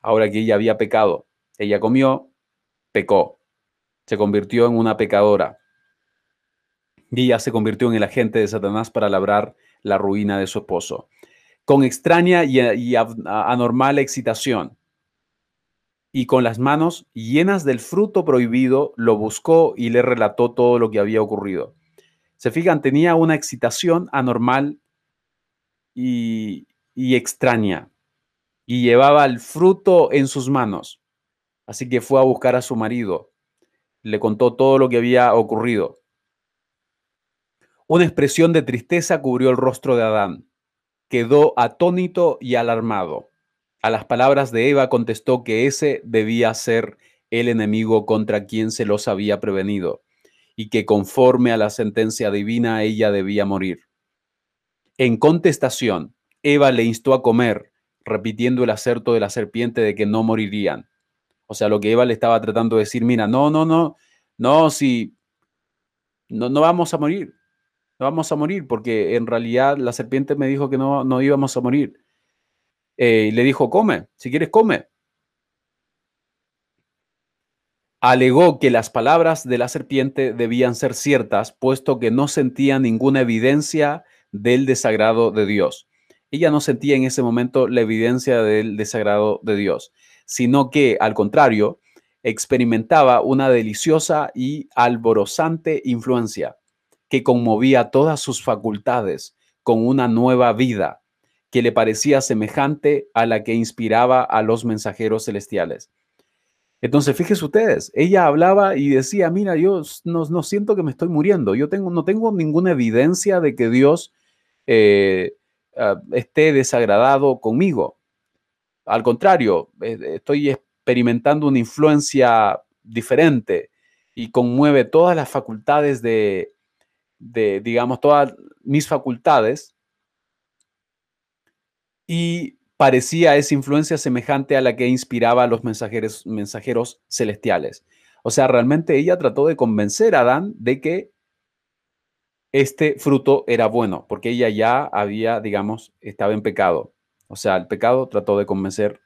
ahora que ella había pecado. Ella comió, pecó, se convirtió en una pecadora. Y ella se convirtió en el agente de Satanás para labrar la ruina de su esposo. Con extraña y, anormal excitación y con las manos llenas del fruto prohibido, lo buscó y le relató todo lo que había ocurrido. Se fijan, tenía una excitación anormal y extraña y llevaba el fruto en sus manos. Así que fue a buscar a su marido. Le contó todo lo que había ocurrido. Una expresión de tristeza cubrió el rostro de Adán. Quedó atónito y alarmado. A las palabras de Eva contestó que ese debía ser el enemigo contra quien se los había prevenido y que conforme a la sentencia divina ella debía morir. En contestación, Eva le instó a comer, repitiendo el acerto de la serpiente de que no morirían. O sea, lo que Eva le estaba tratando de decir, mira, no, no, no, no, si no, no vamos a morir, no vamos a morir, porque en realidad la serpiente me dijo que no, no íbamos a morir. Eh, y le dijo, come, si quieres, come. Alegó que las palabras de la serpiente debían ser ciertas, puesto que no sentía ninguna evidencia del desagrado de Dios. Ella no sentía en ese momento la evidencia del desagrado de Dios, sino que, al contrario, experimentaba una deliciosa y alborozante influencia que conmovía todas sus facultades con una nueva vida que le parecía semejante a la que inspiraba a los mensajeros celestiales. Entonces, fíjense ustedes, ella hablaba y decía, mira, yo no, siento que me estoy muriendo, yo tengo, no tengo ninguna evidencia de que Dios eh, ah, esté desagradado conmigo. Al contrario, eh, estoy experimentando una influencia diferente y conmueve todas las facultades de, de digamos, todas mis facultades y parecía esa influencia semejante a la que inspiraba a los mensajeros, mensajeros celestiales. O sea, realmente ella trató de convencer a Adán de que este fruto era bueno, porque ella ya había, digamos, estaba en pecado. O sea, el pecado trató de convencer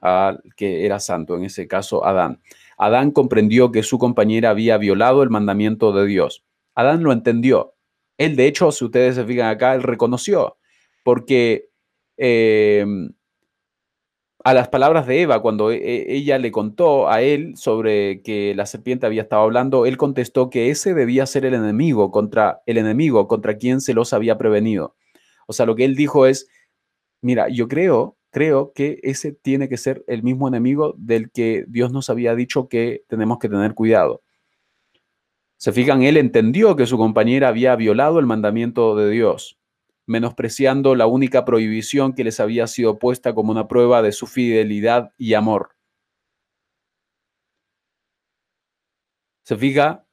al que era santo, en ese caso Adán. Adán comprendió que su compañera había violado el mandamiento de Dios. Adán lo entendió. Él, de hecho, si ustedes se fijan acá, él reconoció, porque Em, a las palabras de Eva, cuando e, e, ella le contó a él sobre que la serpiente había estado hablando, él contestó que ese debía ser el enemigo contra el enemigo contra quien se los había prevenido. O sea, lo que él dijo es, mira, yo creo, creo que ese tiene que ser el mismo enemigo del que Dios nos había dicho que tenemos que tener cuidado. Se fijan, él entendió que su compañera había violado el mandamiento de Dios menospreciando la única prohibición que les había sido puesta como una prueba de su fidelidad y amor. ¿Se fija?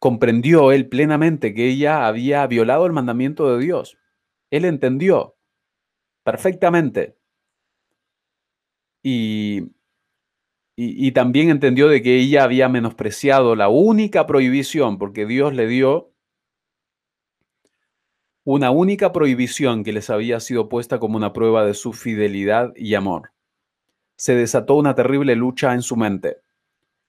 Comprendió él plenamente que ella había violado el mandamiento de Dios. Él entendió perfectamente. Y, y, también entendió de que ella había menospreciado la única prohibición, porque Dios le dio una única prohibición que les había sido puesta como una prueba de su fidelidad y amor. Se desató una terrible lucha en su mente.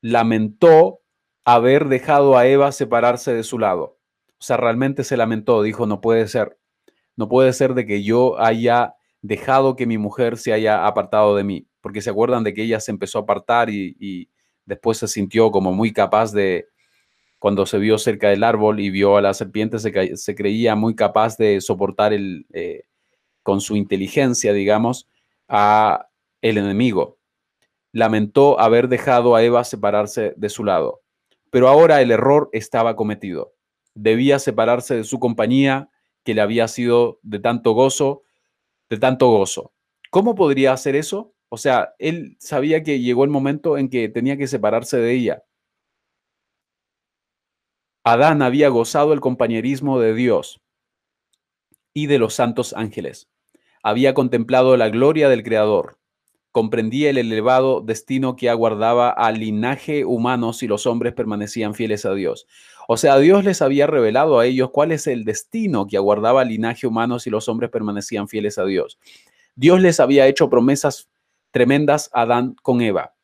Lamentó haber dejado a Eva separarse de su lado. O sea, realmente se lamentó, dijo, no puede ser. No puede ser de que yo haya dejado que mi mujer se haya apartado de mí, porque se acuerdan de que ella se empezó a apartar y, después se sintió como muy capaz de, cuando se vio cerca del árbol y vio a la serpiente, se, creía muy capaz de soportar el, eh, con su inteligencia, digamos, a el enemigo. Lamentó haber dejado a Eva separarse de su lado, pero ahora el error estaba cometido. Debía separarse de su compañía, que le había sido de tanto gozo, de tanto gozo. ¿Cómo podría hacer eso? O sea, él sabía que llegó el momento en que tenía que separarse de ella. Adán había gozado el compañerismo de Dios y de los santos ángeles. Había contemplado la gloria del Creador. Comprendía el elevado destino que aguardaba al linaje humano si los hombres permanecían fieles a Dios. O sea, Dios les había revelado a ellos cuál es el destino que aguardaba al linaje humano si los hombres permanecían fieles a Dios. Dios les había hecho promesas tremendas a Adán con Eva.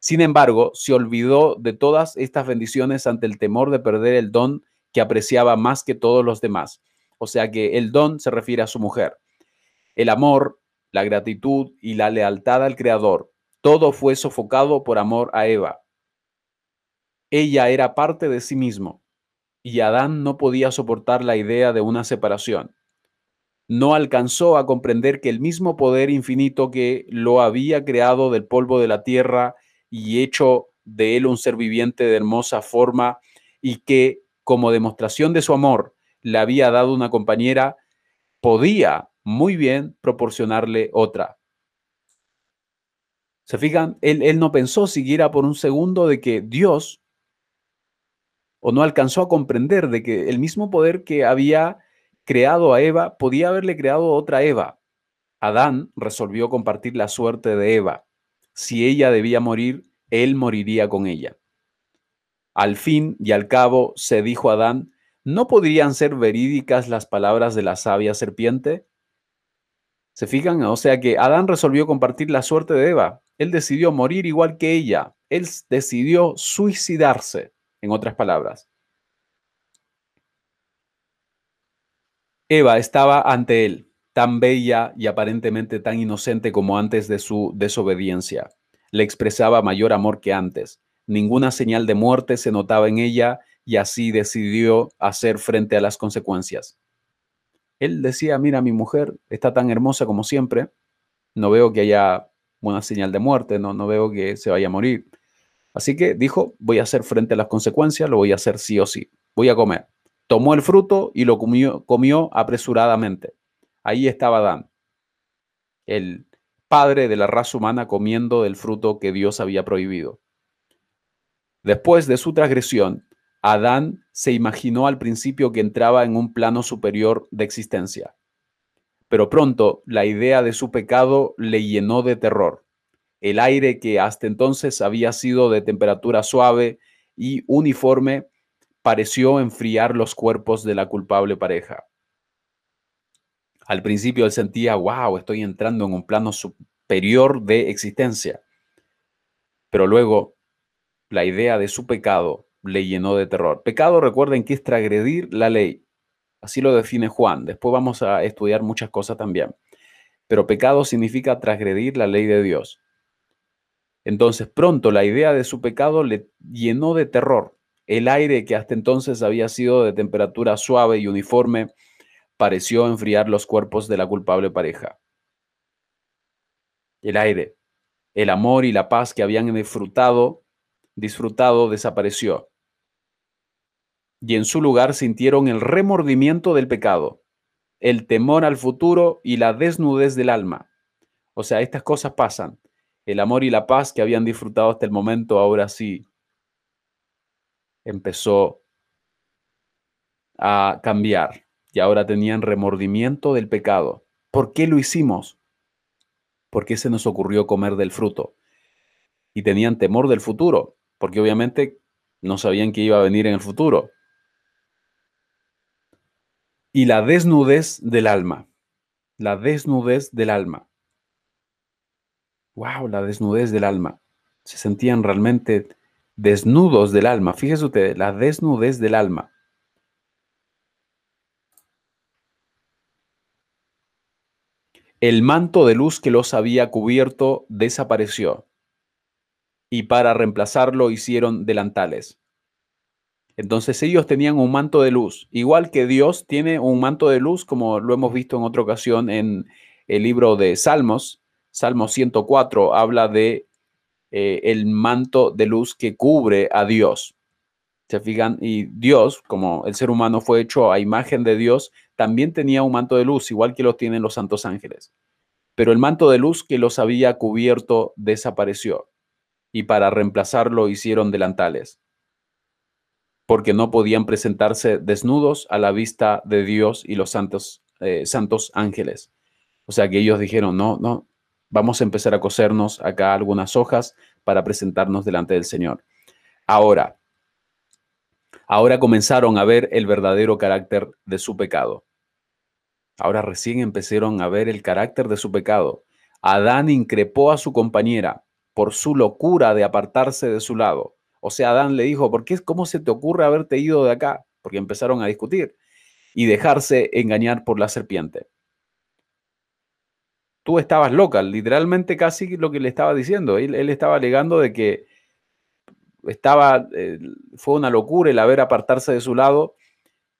Sin embargo, se olvidó de todas estas bendiciones ante el temor de perder el don que apreciaba más que todos los demás. O sea que el don se refiere a su mujer. El amor, la gratitud y la lealtad al Creador, todo fue sofocado por amor a Eva. Ella era parte de sí mismo y Adán no podía soportar la idea de una separación. No alcanzó a comprender que el mismo poder infinito que lo había creado del polvo de la tierra y hecho de él un ser viviente de hermosa forma y que, como demostración de su amor, le había dado una compañera, podía muy bien proporcionarle otra. ¿Se fijan? Él, él no pensó siquiera por un segundo de que Dios, o no alcanzó a comprender de que el mismo poder que había creado a Eva podía haberle creado otra Eva. Adán resolvió compartir la suerte de Eva si ella debía morir, él moriría con ella. Al fin y al cabo se dijo Adán, ¿no podrían ser verídicas las palabras de la sabia serpiente? ¿Se fijan? O sea que Adán resolvió compartir la suerte de Eva. Él decidió morir igual que ella. Él decidió suicidarse, en otras palabras. Eva estaba ante él tan bella y aparentemente tan inocente como antes de su desobediencia. Le expresaba mayor amor que antes. Ninguna señal de muerte se notaba en ella y así decidió hacer frente a las consecuencias. Él decía, mira, mi mujer está tan hermosa como siempre, no veo que haya una señal de muerte, no, no veo que se vaya a morir. Así que dijo, voy a hacer frente a las consecuencias, lo voy a hacer sí o sí, voy a comer. Tomó el fruto y lo comió, apresuradamente. Ahí estaba Adán, el padre de la raza humana comiendo del fruto que Dios había prohibido. Después de su transgresión, Adán se imaginó al principio que entraba en un plano superior de existencia. Pero pronto la idea de su pecado le llenó de terror. El aire que hasta entonces había sido de temperatura suave y uniforme pareció enfriar los cuerpos de la culpable pareja. Al principio él sentía, wow, estoy entrando en un plano superior de existencia. Pero luego la idea de su pecado le llenó de terror. Pecado, recuerden que es transgredir la ley. Así lo define Juan. Después vamos a estudiar muchas cosas también. Pero pecado significa transgredir la ley de Dios. Entonces pronto la idea de su pecado le llenó de terror. El aire que hasta entonces había sido de temperatura suave y uniforme pareció enfriar los cuerpos de la culpable pareja. El aire, el amor y la paz que habían disfrutado, disfrutado desapareció. Y en su lugar sintieron el remordimiento del pecado, el temor al futuro y la desnudez del alma. O sea, estas cosas pasan. El amor y la paz que habían disfrutado hasta el momento, ahora sí, empezó a cambiar y ahora tenían remordimiento del pecado. ¿Por qué lo hicimos? ¿Por qué se nos ocurrió comer del fruto? Y tenían temor del futuro, porque obviamente no sabían que iba a venir en el futuro. Y la desnudez del alma. La desnudez del alma. Wow, la desnudez del alma. Se sentían realmente desnudos del alma. Fíjese usted, la desnudez del alma. El manto de luz que los había cubierto desapareció y para reemplazarlo hicieron delantales. Entonces ellos tenían un manto de luz, igual que Dios tiene un manto de luz, como lo hemos visto en otra ocasión en el libro de Salmos. Salmo 104 habla de eh, el manto de luz que cubre a Dios. Se fijan, y Dios, como el ser humano fue hecho a imagen de Dios, también tenía un manto de luz, igual que lo tienen los santos ángeles. Pero el manto de luz que los había cubierto desapareció, y para reemplazarlo hicieron delantales, porque no podían presentarse desnudos a la vista de Dios y los santos, eh, santos ángeles. O sea que ellos dijeron, no, no, vamos a empezar a cosernos acá algunas hojas para presentarnos delante del Señor. Ahora, ahora comenzaron a ver el verdadero carácter de su pecado. Ahora recién empezaron a ver el carácter de su pecado. Adán increpó a su compañera por su locura de apartarse de su lado. O sea, Adán le dijo, ¿por qué, cómo se te ocurre haberte ido de acá? Porque empezaron a discutir y dejarse engañar por la serpiente. Tú estabas loca, literalmente casi lo que le estaba diciendo. Él, estaba alegando de que estaba, eh, fue una locura el haber apartarse de su lado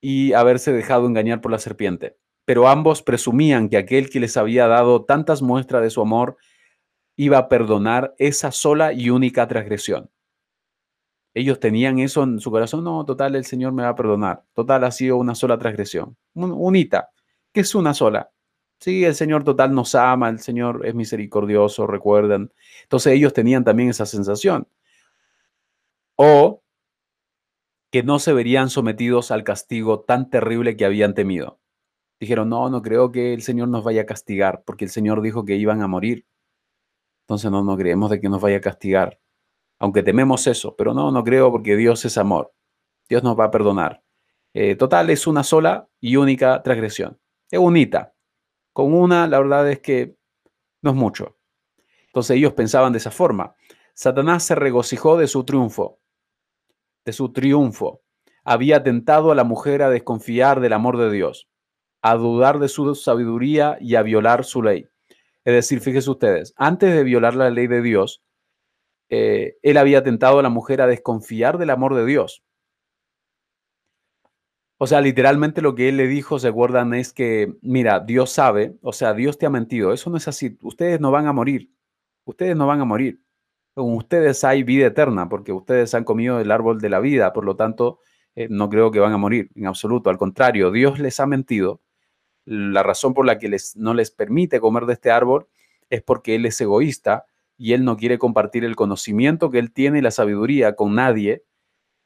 y haberse dejado engañar por la serpiente. Pero ambos presumían que aquel que les había dado tantas muestras de su amor iba a perdonar esa sola y única transgresión. Ellos tenían eso en su corazón, no, total, el Señor me va a perdonar. Total, ha sido una sola transgresión. unita, que es una sola. Sí, el Señor total nos ama, el Señor es misericordioso, recuerden. Entonces ellos tenían también esa sensación. O que no se verían sometidos al castigo tan terrible que habían temido. Dijeron, no, no creo que el Señor nos vaya a castigar, porque el Señor dijo que iban a morir. Entonces no, no creemos de que nos vaya a castigar aunque tememos eso, pero no, no creo porque Dios es amor. Dios nos va a perdonar. Eh, total, es una sola y única transgresión. Es unita. Con una, la verdad es que no es mucho. Entonces ellos pensaban de esa forma. Satanás se regocijó de su triunfo, de su triunfo. Había tentado a la mujer a desconfiar del amor de Dios, a dudar de su sabiduría y a violar su ley. Es decir, fíjense ustedes, antes de violar la ley de Dios, eh, él había tentado a la mujer a desconfiar del amor de Dios. O sea, literalmente lo que él le dijo, se acuerdan, es que, mira, Dios sabe, o sea, Dios te ha mentido, eso no es así, ustedes no van a morir, ustedes no van a morir. Con ustedes hay vida eterna, porque ustedes han comido el árbol de la vida, por lo tanto, eh, no creo que van a morir, en absoluto, al contrario, Dios les ha mentido. La razón por la que les, no les permite comer de este árbol es porque Él es egoísta y él no quiere compartir el conocimiento que él tiene y la sabiduría con nadie,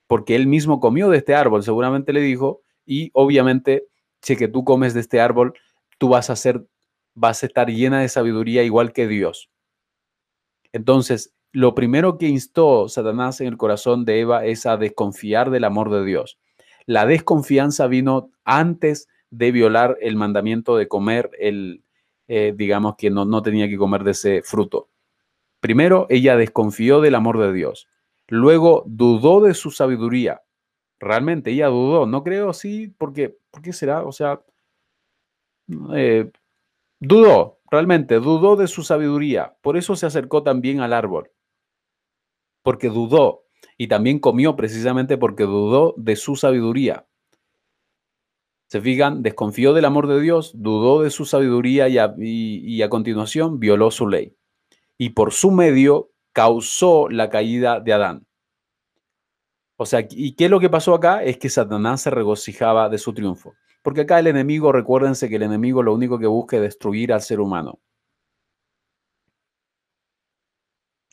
porque él mismo comió de este árbol, seguramente le dijo, y obviamente, si que tú comes de este árbol, tú vas a ser, vas a estar llena de sabiduría igual que Dios. Entonces, lo primero que instó Satanás en el corazón de Eva es a desconfiar del amor de Dios. La desconfianza vino antes de violar el mandamiento de comer el, eh, digamos que no, no tenía que comer de ese fruto. Primero, ella desconfió del amor de Dios. Luego, dudó de su sabiduría. Realmente, ella dudó. No creo, sí, porque, ¿por qué será? O sea, eh, dudó, realmente, dudó de su sabiduría. Por eso se acercó también al árbol. Porque dudó. Y también comió precisamente porque dudó de su sabiduría. Se fijan, desconfió del amor de Dios, dudó de su sabiduría y a continuación violó su ley y por su medio causó la caída de Adán. O sea, ¿y qué es lo que pasó acá? Es que Satanás se regocijaba de su triunfo. Porque acá el enemigo, recuérdense que el enemigo lo único que busca es destruir al ser humano.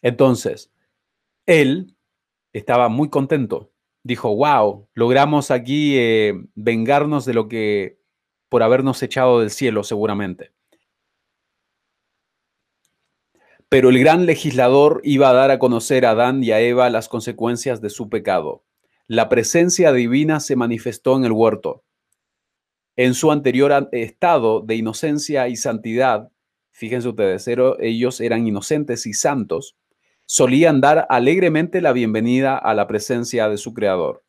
Entonces, él estaba muy contento. Dijo, wow, logramos aquí eh, vengarnos de lo que por habernos echado del cielo seguramente. Pero el gran legislador iba a dar a conocer a Adán y a Eva las consecuencias de su pecado. La presencia divina se manifestó en el huerto. En su anterior estado de inocencia y santidad, fíjense ustedes, ellos eran inocentes y santos, solían dar alegremente la bienvenida a la presencia de su Creador.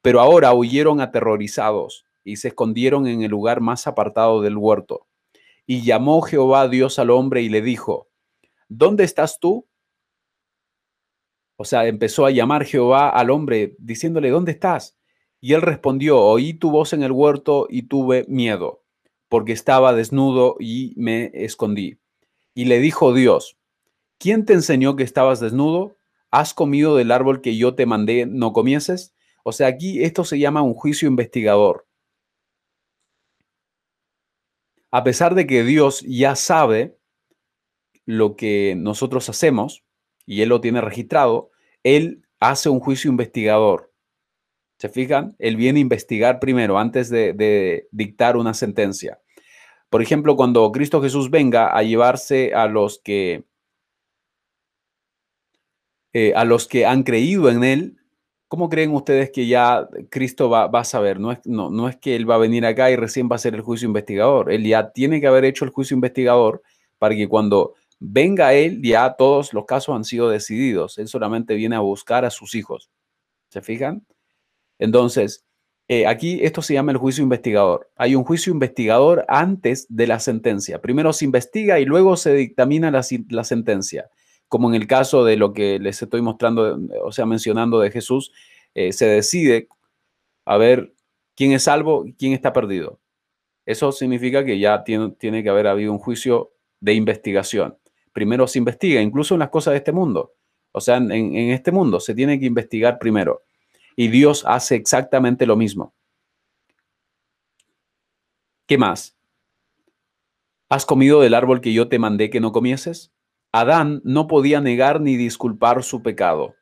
Pero ahora huyeron aterrorizados y se escondieron en el lugar más apartado del huerto. Y llamó Jehová Dios al hombre y le dijo, ¿dónde estás tú? O sea, empezó a llamar Jehová al hombre diciéndole, ¿dónde estás? Y él respondió, oí tu voz en el huerto y tuve miedo, porque estaba desnudo y me escondí. Y le dijo Dios, ¿quién te enseñó que estabas desnudo? ¿Has comido del árbol que yo te mandé no comieses? O sea, aquí esto se llama un juicio investigador. A pesar de que Dios ya sabe lo que nosotros hacemos, y él lo tiene registrado, él hace un juicio investigador. ¿Se fijan? Él viene a investigar primero antes de, dictar una sentencia. Por ejemplo, cuando Cristo Jesús venga a llevarse a los que, eh, a los que han creído en Él, ¿Cómo creen ustedes que ya Cristo va, a saber? No es, no, no es que Él va a venir acá y recién va a ser el juicio investigador. Él ya tiene que haber hecho el juicio investigador para que cuando venga Él ya todos los casos han sido decididos. Él solamente viene a buscar a sus hijos. ¿Se fijan? Entonces, eh, aquí esto se llama el juicio investigador. Hay un juicio investigador antes de la sentencia. Primero se investiga y luego se dictamina la, sentencia. Como en el caso de lo que les estoy mostrando, o sea, mencionando de Jesús, eh, se decide a ver quién es salvo y quién está perdido. Eso significa que ya tiene, tiene que haber habido un juicio de investigación. Primero se investiga, incluso en las cosas de este mundo. O sea, en este mundo se tiene que investigar primero. Y Dios hace exactamente lo mismo. ¿Qué más? ¿Has comido del árbol que yo te mandé que no comieses? Adán no podía negar ni disculpar su pecado,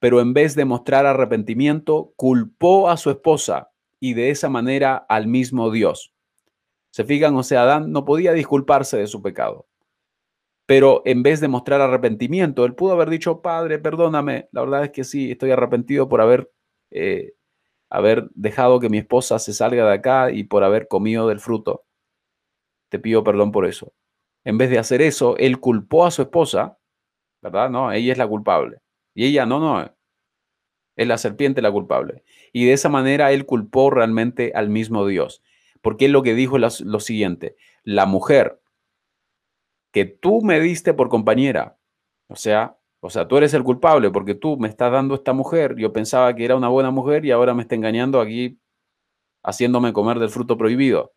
pero en vez de mostrar arrepentimiento, culpó a su esposa y de esa manera al mismo Dios. ¿Se fijan? O sea, Adán no podía disculparse de su pecado. Pero en vez de mostrar arrepentimiento, él pudo haber dicho, Padre, perdóname. La verdad es que sí, estoy arrepentido por haber eh, haber dejado que mi esposa se salga de acá y por haber comido del fruto. Te pido perdón por eso. En vez de hacer eso, él culpó a su esposa, ¿verdad? No, ella es la culpable. Y ella, no, no, es la serpiente la culpable. Y de esa manera él culpó realmente al mismo Dios. Porque él lo que dijo es lo siguiente, la mujer que tú me diste por compañera, o sea, o sea, tú eres el culpable porque tú me estás dando esta mujer. Yo pensaba que era una buena mujer y ahora me está engañando aquí haciéndome comer del fruto prohibido.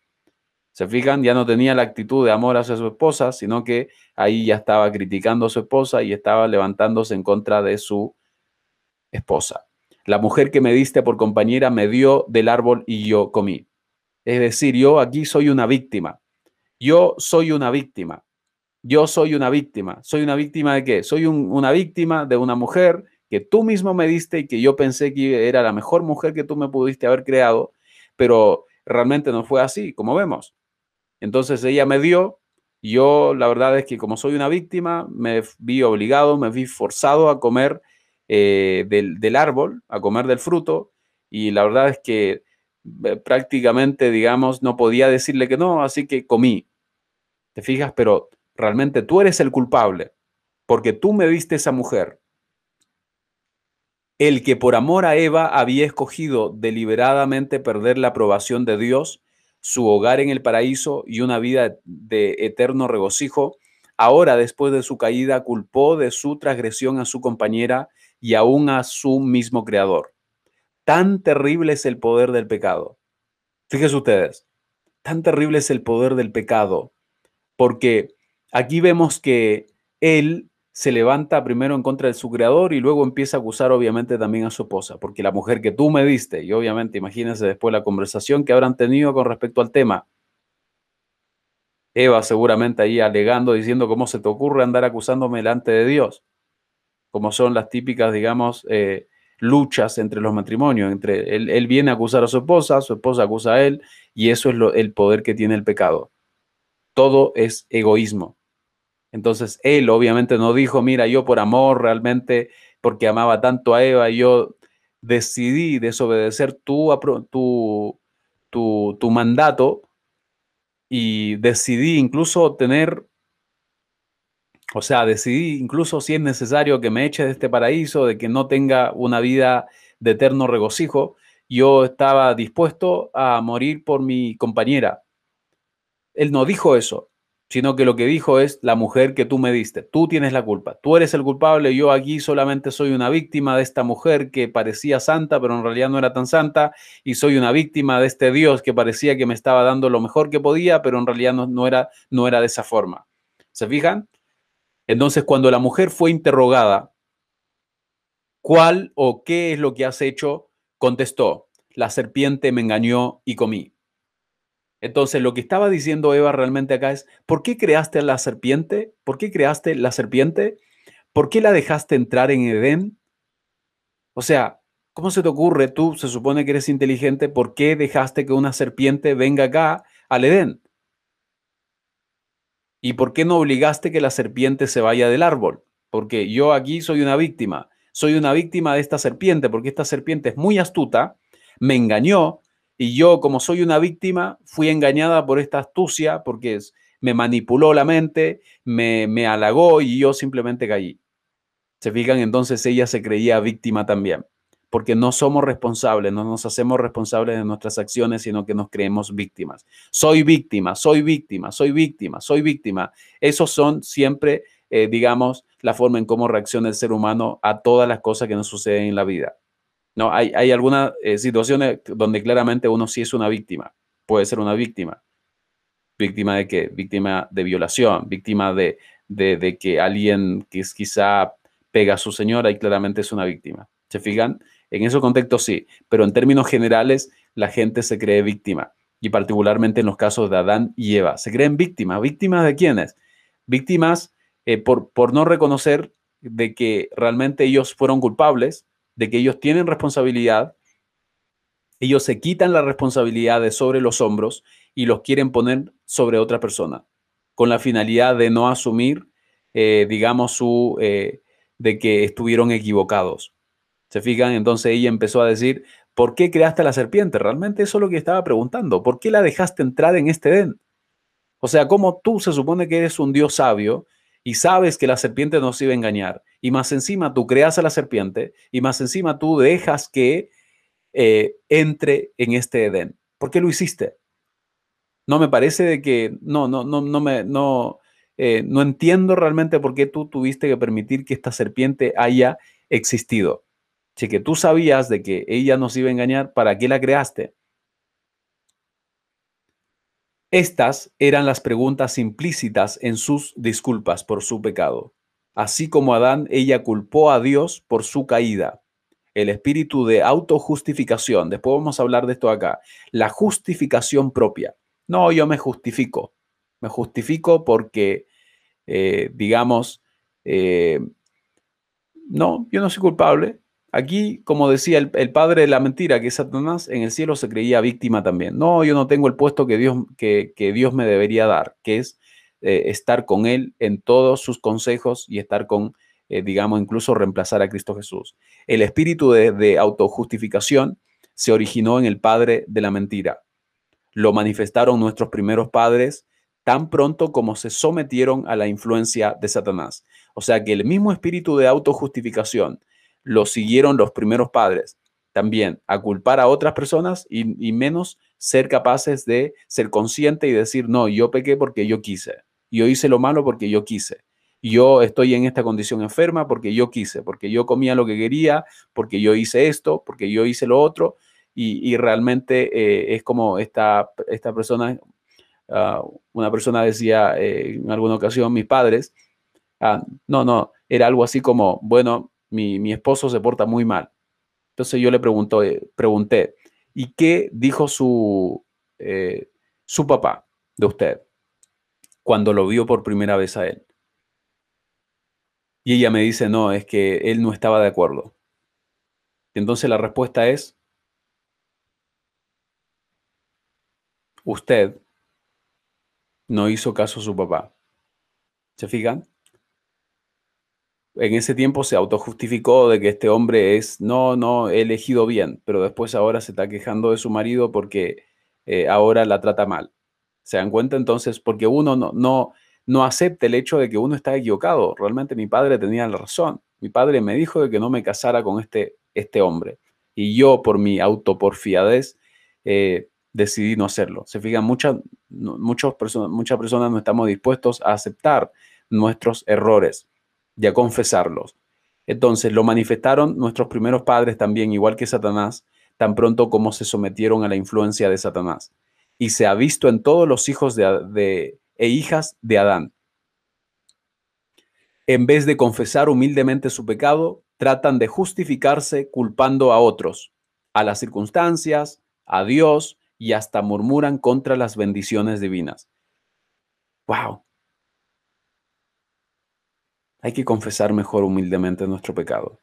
Se fijan, ya no tenía la actitud de amor hacia su esposa, sino que ahí ya estaba criticando a su esposa y estaba levantándose en contra de su esposa. La mujer que me diste por compañera me dio del árbol y yo comí. Es decir, yo aquí soy una víctima. Yo soy una víctima yo soy una víctima. ¿Soy una víctima de qué? Soy una víctima de una mujer que tú mismo me diste y que yo pensé que era la mejor mujer que tú me pudiste haber creado, pero realmente no fue así, como vemos. Entonces ella me dio, yo la verdad es que como soy una víctima, me vi obligado, me vi forzado a comer eh, del, del árbol, a comer del fruto, y la verdad es que eh, prácticamente, digamos, no podía decirle que no, así que comí. ¿Te fijas? Pero realmente tú eres el culpable, porque tú me diste esa mujer. El que por amor a Eva había escogido deliberadamente perder la aprobación de Dios, su hogar en el paraíso y una vida de eterno regocijo, ahora después de su caída culpó de su transgresión a su compañera y aún a su mismo creador. Tan terrible es el poder del pecado. Fíjense ustedes, tan terrible es el poder del pecado, porque Aquí vemos que él se levanta primero en contra de su creador y luego empieza a acusar obviamente también a su esposa, porque la mujer que tú me diste, y obviamente imagínense después la conversación que habrán tenido con respecto al tema. Eva seguramente ahí alegando, diciendo cómo se te ocurre andar acusándome delante de Dios, como son las típicas, digamos, eh, luchas entre los matrimonios, entre él, viene a acusar a su esposa, su esposa acusa a él, y eso es el poder que tiene el pecado. Todo es egoísmo. Entonces él obviamente no dijo, mira, yo por amor realmente, porque amaba tanto a Eva, yo decidí desobedecer tu, tu, tu, mandato y decidí incluso tener, o sea, decidí incluso si es necesario que me eche de este paraíso, de que no tenga una vida de eterno regocijo, yo estaba dispuesto a morir por mi compañera. Él no dijo eso sino que lo que dijo es la mujer que tú me diste, tú tienes la culpa, tú eres el culpable, yo aquí solamente soy una víctima de esta mujer que parecía santa, pero en realidad no era tan santa, y soy una víctima de este Dios que parecía que me estaba dando lo mejor que podía, pero en realidad no, era, no era de esa forma. ¿Se fijan? Entonces, cuando la mujer fue interrogada, ¿cuál o qué es lo que has hecho? Contestó, la serpiente me engañó y comí. Entonces, lo que estaba diciendo Eva realmente acá es, ¿por qué creaste a la serpiente? ¿Por qué creaste la serpiente? ¿Por qué la dejaste entrar en Edén? O sea, ¿cómo se te ocurre? Tú se supone que eres inteligente, ¿por qué dejaste que una serpiente venga acá al Edén? ¿Y por qué no obligaste que la serpiente se vaya del árbol? Porque yo aquí soy una víctima soy una víctima de esta serpiente porque esta serpiente es muy astuta, me engañó y yo como soy una víctima fui engañada por esta astucia porque me manipuló la mente, me, me halagó y yo simplemente caí. Se fijan, entonces ella se creía víctima también porque no somos responsables, no nos hacemos responsables de nuestras acciones, sino que nos creemos víctimas. Soy víctima, soy víctima, soy víctima, soy víctima. Esos son siempre, eh, digamos, la forma en cómo reacciona el ser humano a todas las cosas que nos suceden en la vida. No, hay, hay algunas eh, situaciones donde claramente uno sí es una víctima, puede ser una víctima. ¿Víctima de qué? Víctima de violación, víctima de, de, que alguien que quizá pega a su señora y claramente es una víctima. ¿Se fijan? En ese contexto sí, pero en términos generales la gente se cree víctima y particularmente en los casos de Adán y Eva. Se creen víctimas. ¿Víctimas de quiénes? Víctimas eh, por, por no reconocer de que realmente ellos fueron culpables, de que ellos tienen responsabilidad, ellos se quitan la responsabilidad de sobre los hombros y los quieren poner sobre otra persona, con la finalidad de no asumir, eh, digamos, su, eh, de que estuvieron equivocados. ¿Se fijan? Entonces ella empezó a decir, ¿por qué creaste a la serpiente? Realmente eso es lo que estaba preguntando. ¿Por qué la dejaste entrar en este Edén? O sea, ¿cómo tú se supone que eres un Dios sabio y sabes que la serpiente nos iba a engañar? Y más encima tú creas a la serpiente y más encima tú dejas que eh, entre en este Edén. ¿Por qué lo hiciste? No me parece de que, no, no, no, no me, no, eh, no entiendo realmente por qué tú tuviste que permitir que esta serpiente haya existido. Si que tú sabías de que ella nos iba a engañar, ¿para qué la creaste? Estas eran las preguntas implícitas en sus disculpas por su pecado. Así como Adán, ella culpó a Dios por su caída. El espíritu de autojustificación, después vamos a hablar de esto acá, la justificación propia. No, yo me justifico. Me justifico porque, eh, digamos, eh, no, yo no soy culpable, Aquí, como decía el, padre de la mentira, que es Satanás, en el cielo se creía víctima también. No, yo no tengo el puesto que Dios, que, Dios me debería dar, que es eh, estar con Él en todos sus consejos y estar con, eh, digamos, incluso reemplazar a Cristo Jesús. El espíritu de, autojustificación se originó en el padre de la mentira. Lo manifestaron nuestros primeros padres tan pronto como se sometieron a la influencia de Satanás. O sea que el mismo espíritu de autojustificación lo siguieron los primeros padres. También a culpar a otras personas y, menos ser capaces de ser conscientes y decir, no, yo pequé porque yo quise. Yo hice lo malo porque yo quise. Yo estoy en esta condición enferma porque yo quise, porque yo comía lo que quería, porque yo hice esto, porque yo hice lo otro. Y, realmente eh, es como esta, esta persona, ah, una persona decía eh, en alguna ocasión, mis padres, ah, no, no, era algo así como, bueno, mi, esposo se porta muy mal. Entonces yo le pregunto, eh, pregunté, ¿y qué dijo su, su papá de usted cuando lo vio por primera vez a él? Y ella me dice, no, es que él no estaba de acuerdo. Entonces la respuesta es, usted no hizo caso a su papá. ¿Se fijan? en ese tiempo se autojustificó de que este hombre es, no, no, he elegido bien, pero después ahora se está quejando de su marido porque eh, ahora la trata mal. ¿Se dan cuenta entonces? Porque uno no, no, no acepta el hecho de que uno está equivocado. Realmente mi padre tenía la razón. Mi padre me dijo de que no me casara con este, este hombre. Y yo, por mi autoporfiadez, eh, decidí no hacerlo. Se fijan, muchas, muchas, personas, muchas personas no estamos dispuestos a aceptar nuestros errores y a confesarlos. Entonces lo manifestaron nuestros primeros padres también, igual que Satanás, tan pronto como se sometieron a la influencia de Satanás. Y se ha visto en todos los hijos de, e hijas de Adán. En vez de confesar humildemente su pecado, tratan de justificarse culpando a otros, a las circunstancias, a Dios y hasta murmuran contra las bendiciones divinas. ¡Wow! hay que confesar mejor humildemente nuestro pecado.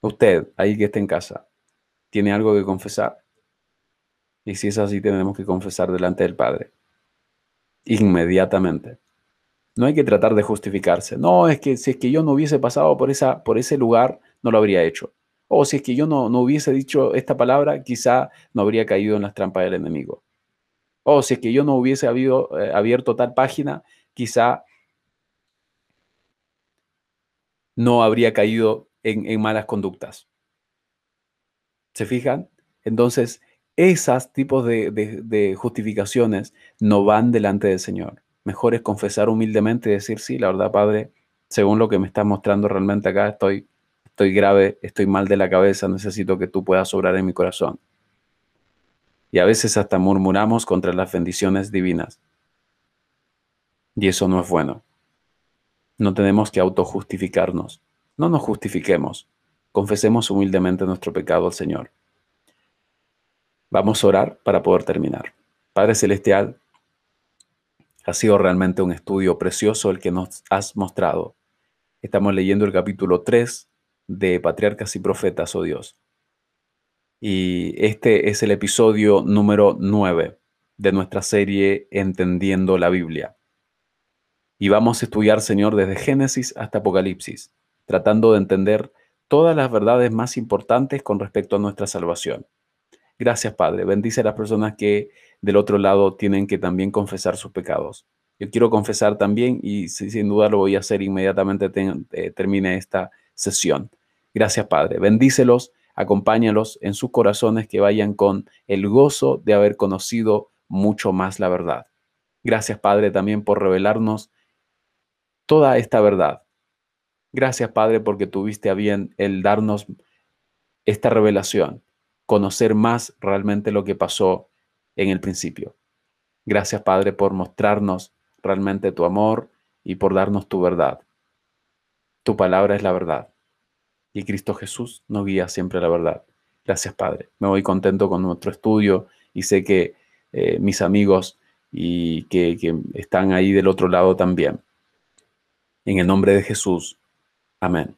Usted, ahí que está en casa, ¿tiene algo que confesar? Y si es así, tenemos que confesar delante del Padre. Inmediatamente. No hay que tratar de justificarse. No, es que si es que yo no hubiese pasado por, esa, por ese lugar, no lo habría hecho. O si es que yo no, no hubiese dicho esta palabra, quizá no habría caído en las trampas del enemigo. O si es que yo no hubiese eh, abierto tal página, quizá no habría caído en, malas conductas. ¿Se fijan? Entonces, esos tipos de, justificaciones no van delante del Señor. Mejor es confesar humildemente y decir, sí, la verdad, Padre, según lo que me estás mostrando realmente acá, estoy, estoy grave, estoy mal de la cabeza, necesito que tú puedas obrar en mi corazón. Y a veces hasta murmuramos contra las bendiciones divinas. Y eso no es bueno. No tenemos que autojustificarnos. No nos justifiquemos. Confesemos humildemente nuestro pecado al Señor. Vamos a orar para poder terminar. Padre Celestial, ha sido realmente un estudio precioso el que nos has mostrado. Estamos leyendo el capítulo 3 de Patriarcas y Profetas, oh Dios. Y este es el episodio número 9 de nuestra serie Entendiendo la Biblia. Y vamos a estudiar, Señor, desde Génesis hasta Apocalipsis, tratando de entender todas las verdades más importantes con respecto a nuestra salvación. Gracias, Padre. Bendice a las personas que del otro lado tienen que también confesar sus pecados. Yo quiero confesar también y sin duda lo voy a hacer inmediatamente eh, termine esta sesión. Gracias, Padre. Bendícelos, acompáñalos en sus corazones que vayan con el gozo de haber conocido mucho más la verdad. Gracias, Padre, también por revelarnos toda esta verdad. Gracias, Padre, porque tuviste a bien el darnos esta revelación, conocer más realmente lo que pasó en el principio. Gracias, Padre, por mostrarnos realmente tu amor y por darnos tu verdad. Tu palabra es la verdad. Y Cristo Jesús nos guía siempre a la verdad. Gracias, Padre. Me voy contento con nuestro estudio y sé que eh, mis amigos y que están ahí del otro lado también. En el nombre de Jesús. Amén.